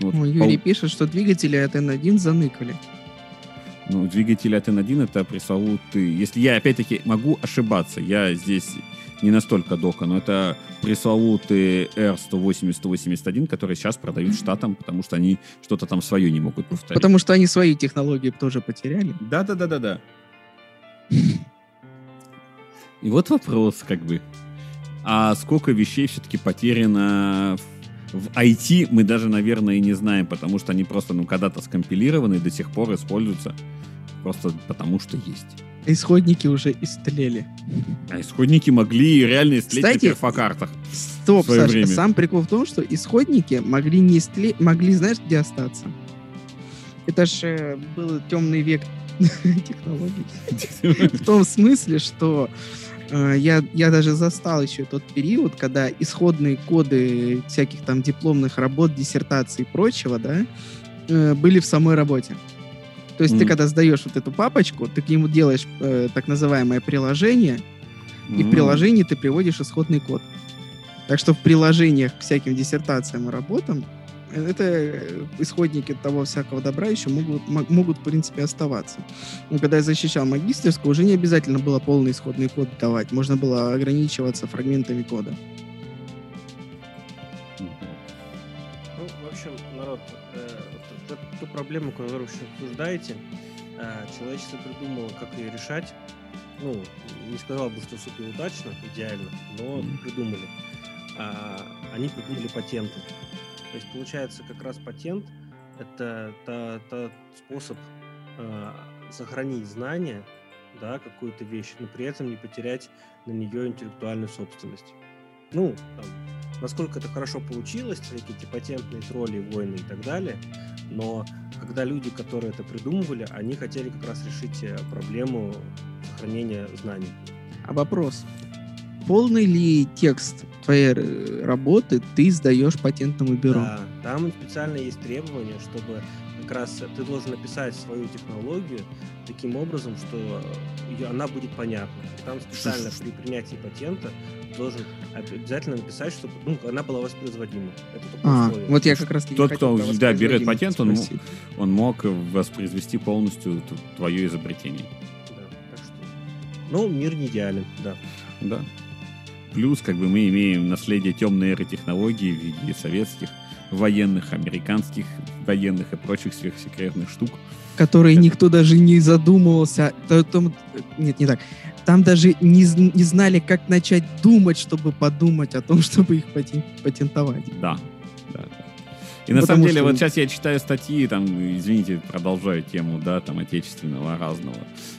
Ну, вот О, Юрий пол- пишет, что двигатели от N1 заныкали. Ну, двигатель от N1 это пресловутый... Если я, опять-таки, могу ошибаться, я здесь не настолько дока, но это пресловутый R180-181, который сейчас продают штатам, потому что они что-то там свое не могут повторить. Потому что они свои технологии тоже потеряли. Да-да-да-да-да. И вот вопрос, как бы. А сколько вещей все-таки потеряно в, в IT, мы даже, наверное, и не знаем, потому что они просто, ну, когда-то скомпилированы и до сих пор используются просто потому, что есть. Исходники уже истлели. А исходники могли реально истлеть Кстати, на перфокартах. Стоп, Саша, время. сам прикол в том, что исходники могли не истле... могли, знаешь, где остаться? Это же был темный век технологий. В том смысле, что э, я, я даже застал еще тот период, когда исходные коды всяких там дипломных работ, диссертаций и прочего, да, э, были в самой работе. То есть ты Мгм. когда сдаешь вот эту папочку, ты к нему делаешь э, так называемое приложение, и в приложении ты приводишь исходный код. Так что в приложениях к всяким диссертациям и работам это э, исходники того всякого добра еще могут, мо- могут в принципе, оставаться. Но когда я защищал магистерскую, уже не обязательно было полный исходный код давать. Можно было ограничиваться фрагментами кода. Ну, в общем, народ, э, ту- проблему, которую вы обсуждаете, э, человечество придумало, как ее решать. Ну, не сказал бы, что супер удачно, идеально, но придумали. А, они придумали патенты. То есть, получается, как раз патент — это та- способ э, сохранить знания, да, какую-то вещь, но при этом не потерять на нее интеллектуальную собственность. Ну, там, насколько это хорошо получилось, всякие эти патентные тролли, войны и так далее, но когда люди, которые это придумывали, они хотели как раз решить э, проблему сохранения знаний. А вопрос. Полный ли текст твоей э, работы ты сдаешь патентному бюро? Да, там специально есть требования, чтобы как раз ты должен написать свою технологию таким образом, что её- она будет понятна. И там специально при принятии патента должен обязательно написать, чтобы ну, она была воспроизводима. Это А, условие. вот я как раз Тот, кто, да, берет патент, он, спросить. он мог воспроизвести полностью твое изобретение. Да, так что... Ну, мир не идеален, да. Да. Плюс, как бы мы имеем наследие темной эры технологий в виде советских военных, американских военных и прочих сверхсекретных штук. которые никто даже не задумывался. Том- нет, не так. Там даже не, не знали, как начать думать, чтобы подумать о том, чтобы их патен- патентовать. Да, да. И на самом деле, что- вот сейчас я читаю статьи, там, извините, продолжаю тему, да, там, отечественного разного,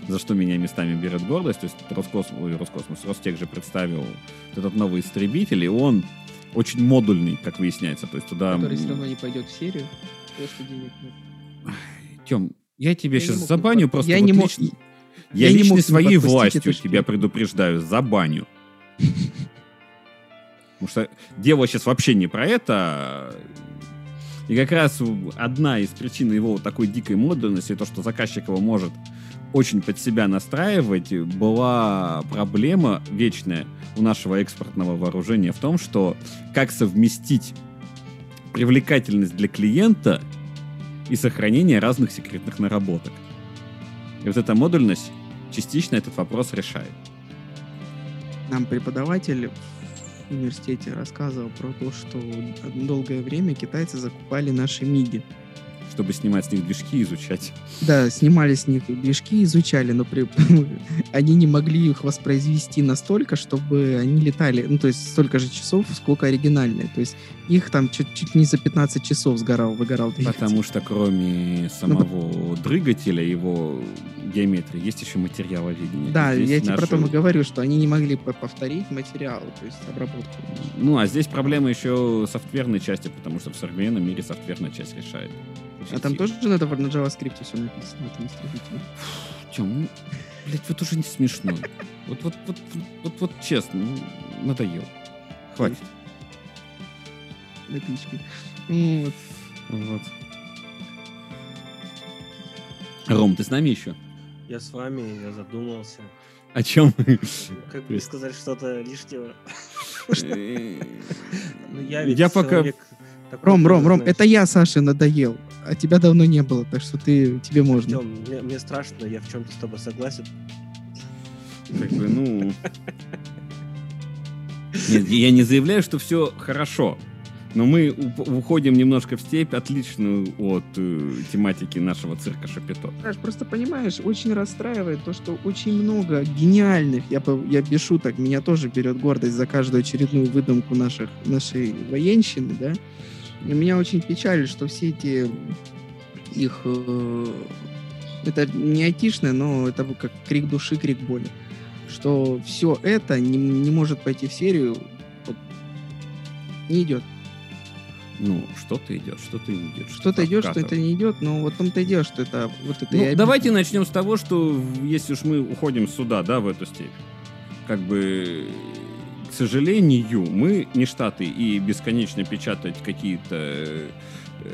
за что меня местами берет гордость. То есть Роскосмос, ой, Роскосмос, Ростех же представил вот этот новый истребитель, и он очень модульный, как выясняется. То есть туда... Который все равно не пойдет в серию. Просто денег нет. Тем, я тебе Я не сейчас мог забаню под- просто я вот не мог- лично- я Я, не лично мог не своей подпустить властью тебя предупреждаю, забаню. Потому что дело сейчас вообще не про это. И как раз одна из причин его вот такой дикой модульности, то, что заказчик его может очень под себя настраивать, была проблема вечная у нашего экспортного вооружения в том, что как совместить привлекательность для клиента и сохранение разных секретных наработок. И вот эта модульность частично этот вопрос решает. Нам преподаватель университете рассказывал про то, что долгое время китайцы закупали наши МИГи. Чтобы снимать с них движки и изучать. Да, снимали с них движки, изучали, но при... они не могли их воспроизвести настолько, чтобы они летали, ну, то есть столько же часов, сколько оригинальные. То есть их там чуть, чуть не за 15 часов сгорал, выгорал двигатель. Потому что кроме самого двигателя, его геометрии, есть еще материаловедение. Да, Здесь я тебе про наши- то и говорю, что они не могли по- повторить материалы, то есть обработку. Ну, а здесь проблема еще софтверной части, потому что в современном мире софтверная часть решает. А там тоже надо на JavaScript все написано, в этом истребителе. Тем, ну, блядь, вот уже не смешно. Вот, вот, вот, вот, вот честно, ну, надоел. Хватит. На. Ну, вот. Вот. Ром, ты с нами еще? Я с вами, я задумался. О чем? Как бы сказать что-то лишнего? Э, Ну, я ведь пока... Ром, Ром, Ром, знаешь, это я, Саше, надоел. А тебя давно не было, так что ты, тебе можно. Тём, мне, мне страшно, я в чем-то с тобой согласен. Как бы, ну... Нет, я не заявляю, что все хорошо. Но мы уходим немножко в степь, отличную от э, тематики нашего цирка Шапито. Саш, просто понимаешь, очень расстраивает то, что очень много гениальных, я, я без шуток, меня тоже берет гордость за каждую очередную выдумку наших, нашей военщины, да, и меня очень печалит, что все эти их, э, это не айтишное, но это как крик души, крик боли, что все это не, не может пойти в серию, вот, не идет. Ну, что-то идет, что-то не идет. Что-то идет, что это откатывает. не идет, но вот в том-то и дело, что это вот это Ну, давайте начнем с того, что если уж мы уходим сюда, да, в эту степь, как бы, к сожалению, мы не штаты и бесконечно печатать какие-то э,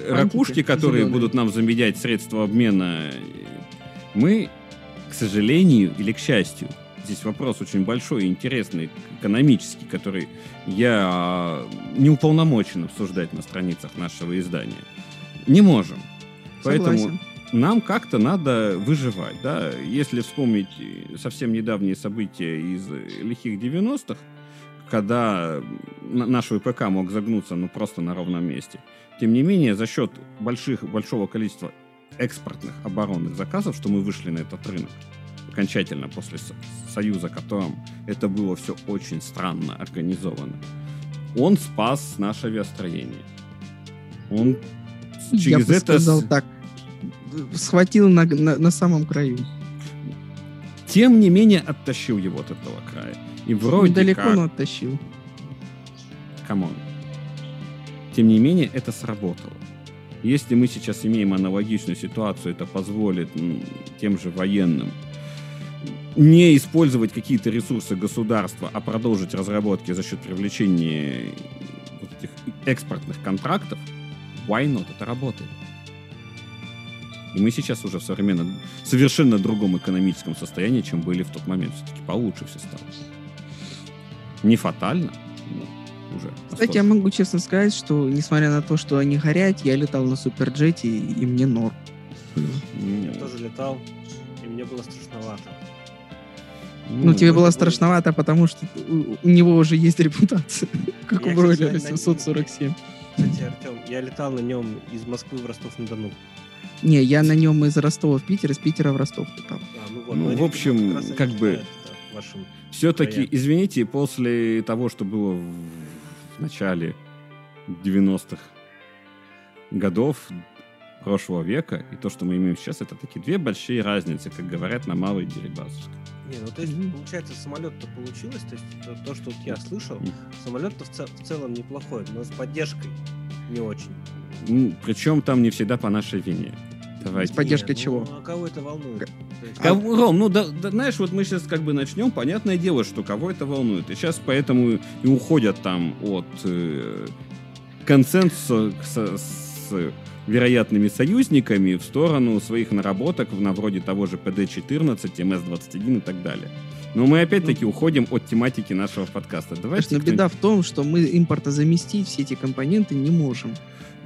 ракушки, которые зелёные. будут нам заменять средства обмена, мы, к сожалению или к счастью, здесь вопрос очень большой и интересный, экономический, который я а, не уполномочен обсуждать на страницах нашего издания. Не можем. Поэтому Согласен. нам как-то надо выживать, да. Если вспомнить э, совсем недавние события из э, лихих 90-х, когда наш ВПК мог загнуться ну просто на ровном месте. Тем не менее, за счет больших, большого количества экспортных оборонных заказов, что мы вышли на этот рынок окончательно после со- союза, которым это было все очень странно организовано, он спас наше авиастроение. Он Я через бы это сказал так. Схватил на, на, на самом краю. тем не менее оттащил его от этого края. И вроде Недалеко, как, но оттащил. come on. Тем не менее, это сработало. Если мы сейчас имеем аналогичную ситуацию, это позволит тем же военным не использовать какие-то ресурсы государства, а продолжить разработки за счет привлечения вот этих экспортных контрактов, why not? Это работает. И мы сейчас уже в современном, совершенно другом экономическом состоянии, чем были в тот момент. Все-таки получше все стало. Не фатально, но уже. Кстати, я могу честно сказать, что несмотря на то, что они горят, я летал на суперджете, и, мне норм. Я тоже летал, и мне было страшновато. Ну, тебе это было страшновато, потому что у, него уже есть репутация, как у Бройлера кстати, на- 747. Кстати, Артем, я летал на нем из Москвы в Ростов-на-Дону. Не, я на нем из Ростова в Питер, из Питера в Ростов летал. А, ну, Ну, но в общем, раз как бы- Все-таки, извините, после того, что было в, в начале 90-х годов прошлого века, и то, что мы имеем сейчас, это такие две большие разницы, как говорят на малой Дерибасовской. Не, ну то есть, Мгм. получается, самолет-то получилось, то есть то, то, что вот я слышал, Мгм. самолет-то в, ц- в целом неплохой, но с поддержкой не очень. причем там не всегда по нашей вине. Давайте. С поддержкой Не, чего? Ну, а кого это волнует? Есть, Кого- Ром, ну да, да, знаешь, вот мы сейчас как бы начнем, понятное дело, что кого это волнует. И сейчас поэтому и уходят там от э, консенсуса с, с вероятными союзниками в сторону своих наработок на вроде того же ПД-14, МС-21 и так далее. Но мы опять-таки уходим от тематики нашего подкаста. Давайте Но кто-нибудь- беда в том, что мы импортозаместить все эти компоненты не можем.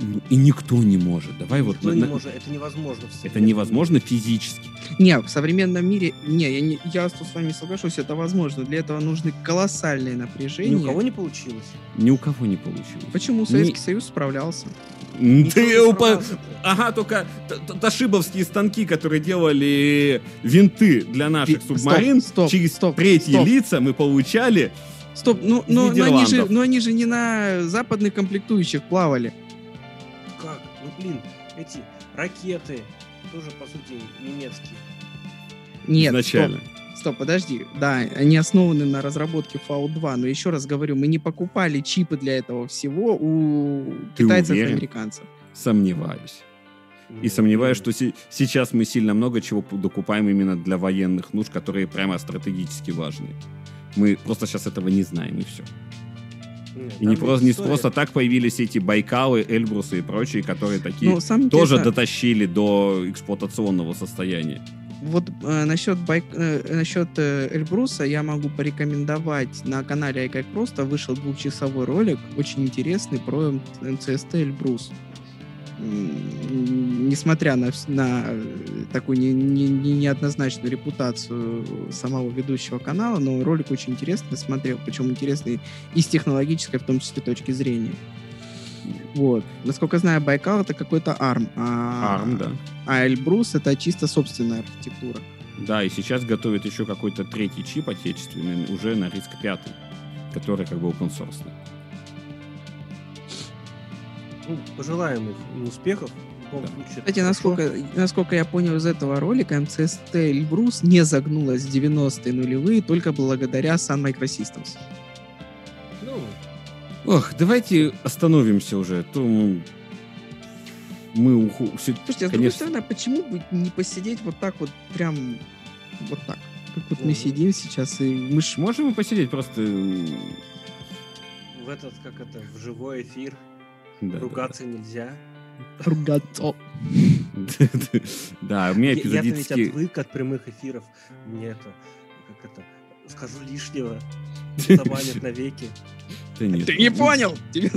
Ну, И никто не может. Давай вот... Никто на- не на- может, это невозможно. в Это невозможно физически. Не, в современном мире... Не, я, не, я с вами соглашусь, это возможно. Для этого нужны колоссальные напряжения. Ни у кого не получилось. Ни у кого не получилось. Почему Советский Союз справлялся? Ты упа-. Ага, только т- т- тошибовские станки, которые делали винты для наших субмарин, стоп, через стоп, третьи стоп. лица мы получали. Стоп, ну, но, но они же, но они же не на западных комплектующих плавали. Как? Ну блин, эти ракеты тоже, по сути, немецкие. Нет, изначально. стоп, стоп, подожди. Да, они основаны на разработке Фау-2, но еще раз говорю, мы не покупали чипы для этого всего у Ты китайцев и уверен? американцев. Сомневаюсь. И сомневаюсь, что се- сейчас мы сильно много чего докупаем именно для военных нужд, которые прямо стратегически важны. Мы просто сейчас этого не знаем, и все. Нет, И не, просто, не просто так появились эти Байкалы, Эльбрусы и прочие, которые такие Ну, тоже интересное- дотащили до эксплуатационного состояния. Вот э, насчет, байк, э, насчет э, Эльбруса я могу порекомендовать на канале Айкак Просто вышел двухчасовой ролик, очень интересный, про МЦСТ Эльбрус. Несмотря на, на э, такую не- не- не- неоднозначную репутацию самого ведущего канала, но ролик очень интересный, смотрел, причем интересный и с технологической, в том числе, точки зрения. Вот. Насколько знаю, Байкал это какой-то ARM. А, ARM, да. а Эльбрус это чисто собственная архитектура. Да, и сейчас готовят еще какой-то третий чип отечественный, уже на риск пятый, который как бы open source. Ну, пожелаем их им успехов. В любом Да. случае, Кстати, насколько, насколько я понял из этого ролика, МЦСТ Эльбрус не загнулась в 90-е нулевые только благодаря Sun Microsystems. Ох, давайте остановимся уже. а То мы, мы уху- всё- Слушайте, а с другой Конечно. стороны, а почему бы не посидеть вот так вот, прям вот так? Как вот мы сидим сейчас, и мы ж... Можем мы посидеть просто... в этот, как это, в живой эфир да, да, ругаться нельзя. ругаться. да. Да, у меня Я- Я-то ведь эпизодически... отвык от прямых эфиров. Мне это, как это, скажу лишнего, забанят навеки. Да нет. Ты не понял? Тебе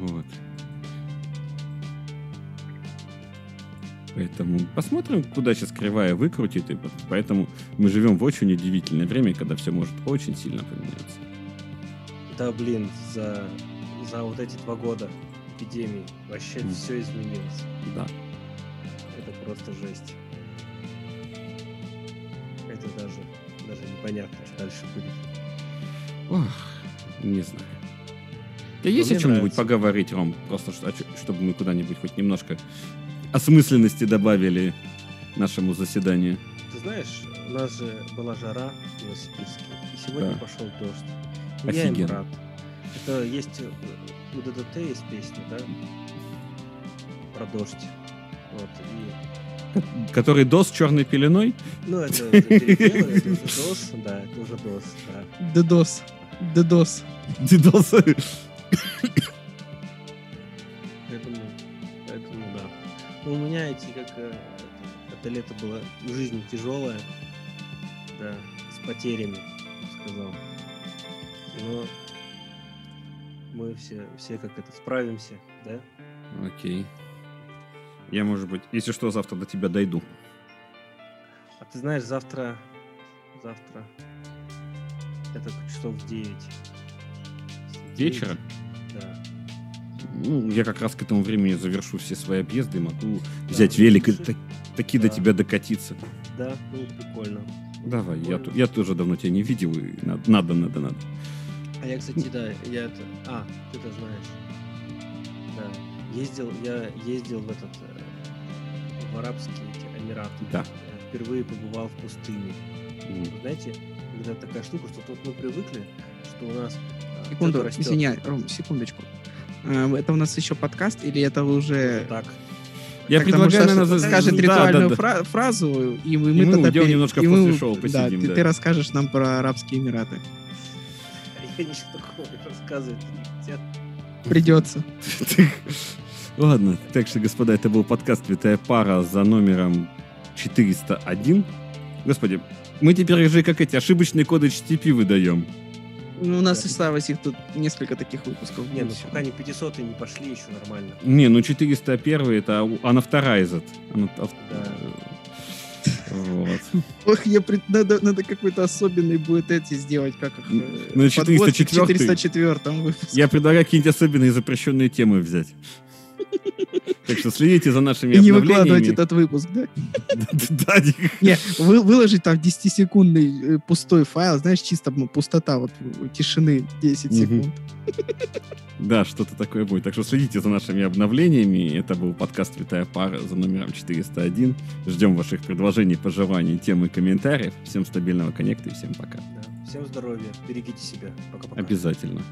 Вот. Поэтому посмотрим, куда сейчас кривая выкрутит. И по- поэтому мы живем в очень удивительное время, когда все может очень сильно поменяться. Да, блин, за, за вот эти два года эпидемии вообще Мгм. все изменилось. Да. Это просто жесть. Это даже, даже непонятно, что дальше будет. Ох, не знаю. Да есть мне о чем-нибудь поговорить, Ром? Просто чтобы мы куда-нибудь хоть немножко осмысленности добавили нашему заседанию. Ты знаешь, у нас же была жара в Новосибирске, и сегодня Да. пошел дождь. И я им Офигенно. рад. Это есть у ДДТ есть песня, да? Про дождь. Вот, и... Который дос черной пеленой? Ну, это уже перепел, это уже дос, да, это уже дос, да. Дедос. Дедос. Дидос. Поэтому, поэтому да. Ну, у меня эти, как э, это, это лето было в жизни тяжелое, да, с потерями, я бы сказал. Но мы все, все как это справимся, да? Окей. Я, может быть, если что, завтра до тебя дойду. А ты знаешь, завтра, завтра, это часов в 9. Вечера? Да. Ну, я как раз к этому времени завершу все свои объезды и могу Да, взять велик и так- таки до Да. тебя докатиться. Да, ну прикольно. Давай, я, ту- я тоже давно тебя не видел, и надо, надо, надо. надо. А я, кстати, да, я это... А, ты это знаешь. Да. Ездил, я ездил в этот... э, в Арабские Эмираты. Да. Я впервые побывал в пустыне. М. Знаете, когда такая штука, что тут мы привыкли, что у нас... э, Секунду, растет извиняй, Ром, секундочку. А, Это у нас еще подкаст или это уже... Так. Я там предлагаю, Саша наверное, скажет да, ритуальную да, да. фра- фразу, и мы, мы тогда уйдем пере- немножко и в мы- да, посидим, ты, да. ты расскажешь нам про Арабские Эмираты. Я ничего такого не рассказывать не. Придется. Ладно, так что, господа, это был подкаст «Святая пара» за номером 401. Господи, мы теперь уже как эти ошибочные коды HTTP выдаем. Ну, у нас и ставить их тут несколько таких выпусков. Не, ну пока не 500 не пошли, еще нормально. Не, ну 401 это unauthorized. Ана- ав- Да. Вот. Ох, я пред- надо, надо какой-то особенный будет эти сделать, как их... к 404-й. 404 выпуску. Я предлагаю какие-нибудь особенные запрещенные темы взять. Так что следите за нашими И не обновлениями. этот выпуск, да? Да. Не, вы, выложить там 10-секундный э, пустой файл, знаешь, чисто м, пустота, вот э, тишины 10 Мгм. секунд. Да, что-то такое будет. Так что следите за нашими обновлениями. Это был подкаст «Святая пара» за номером 401. Ждем ваших предложений, пожеланий, тем и комментариев. Всем стабильного коннекта и всем пока. Да. Всем здоровья, берегите себя. Пока-пока. Обязательно.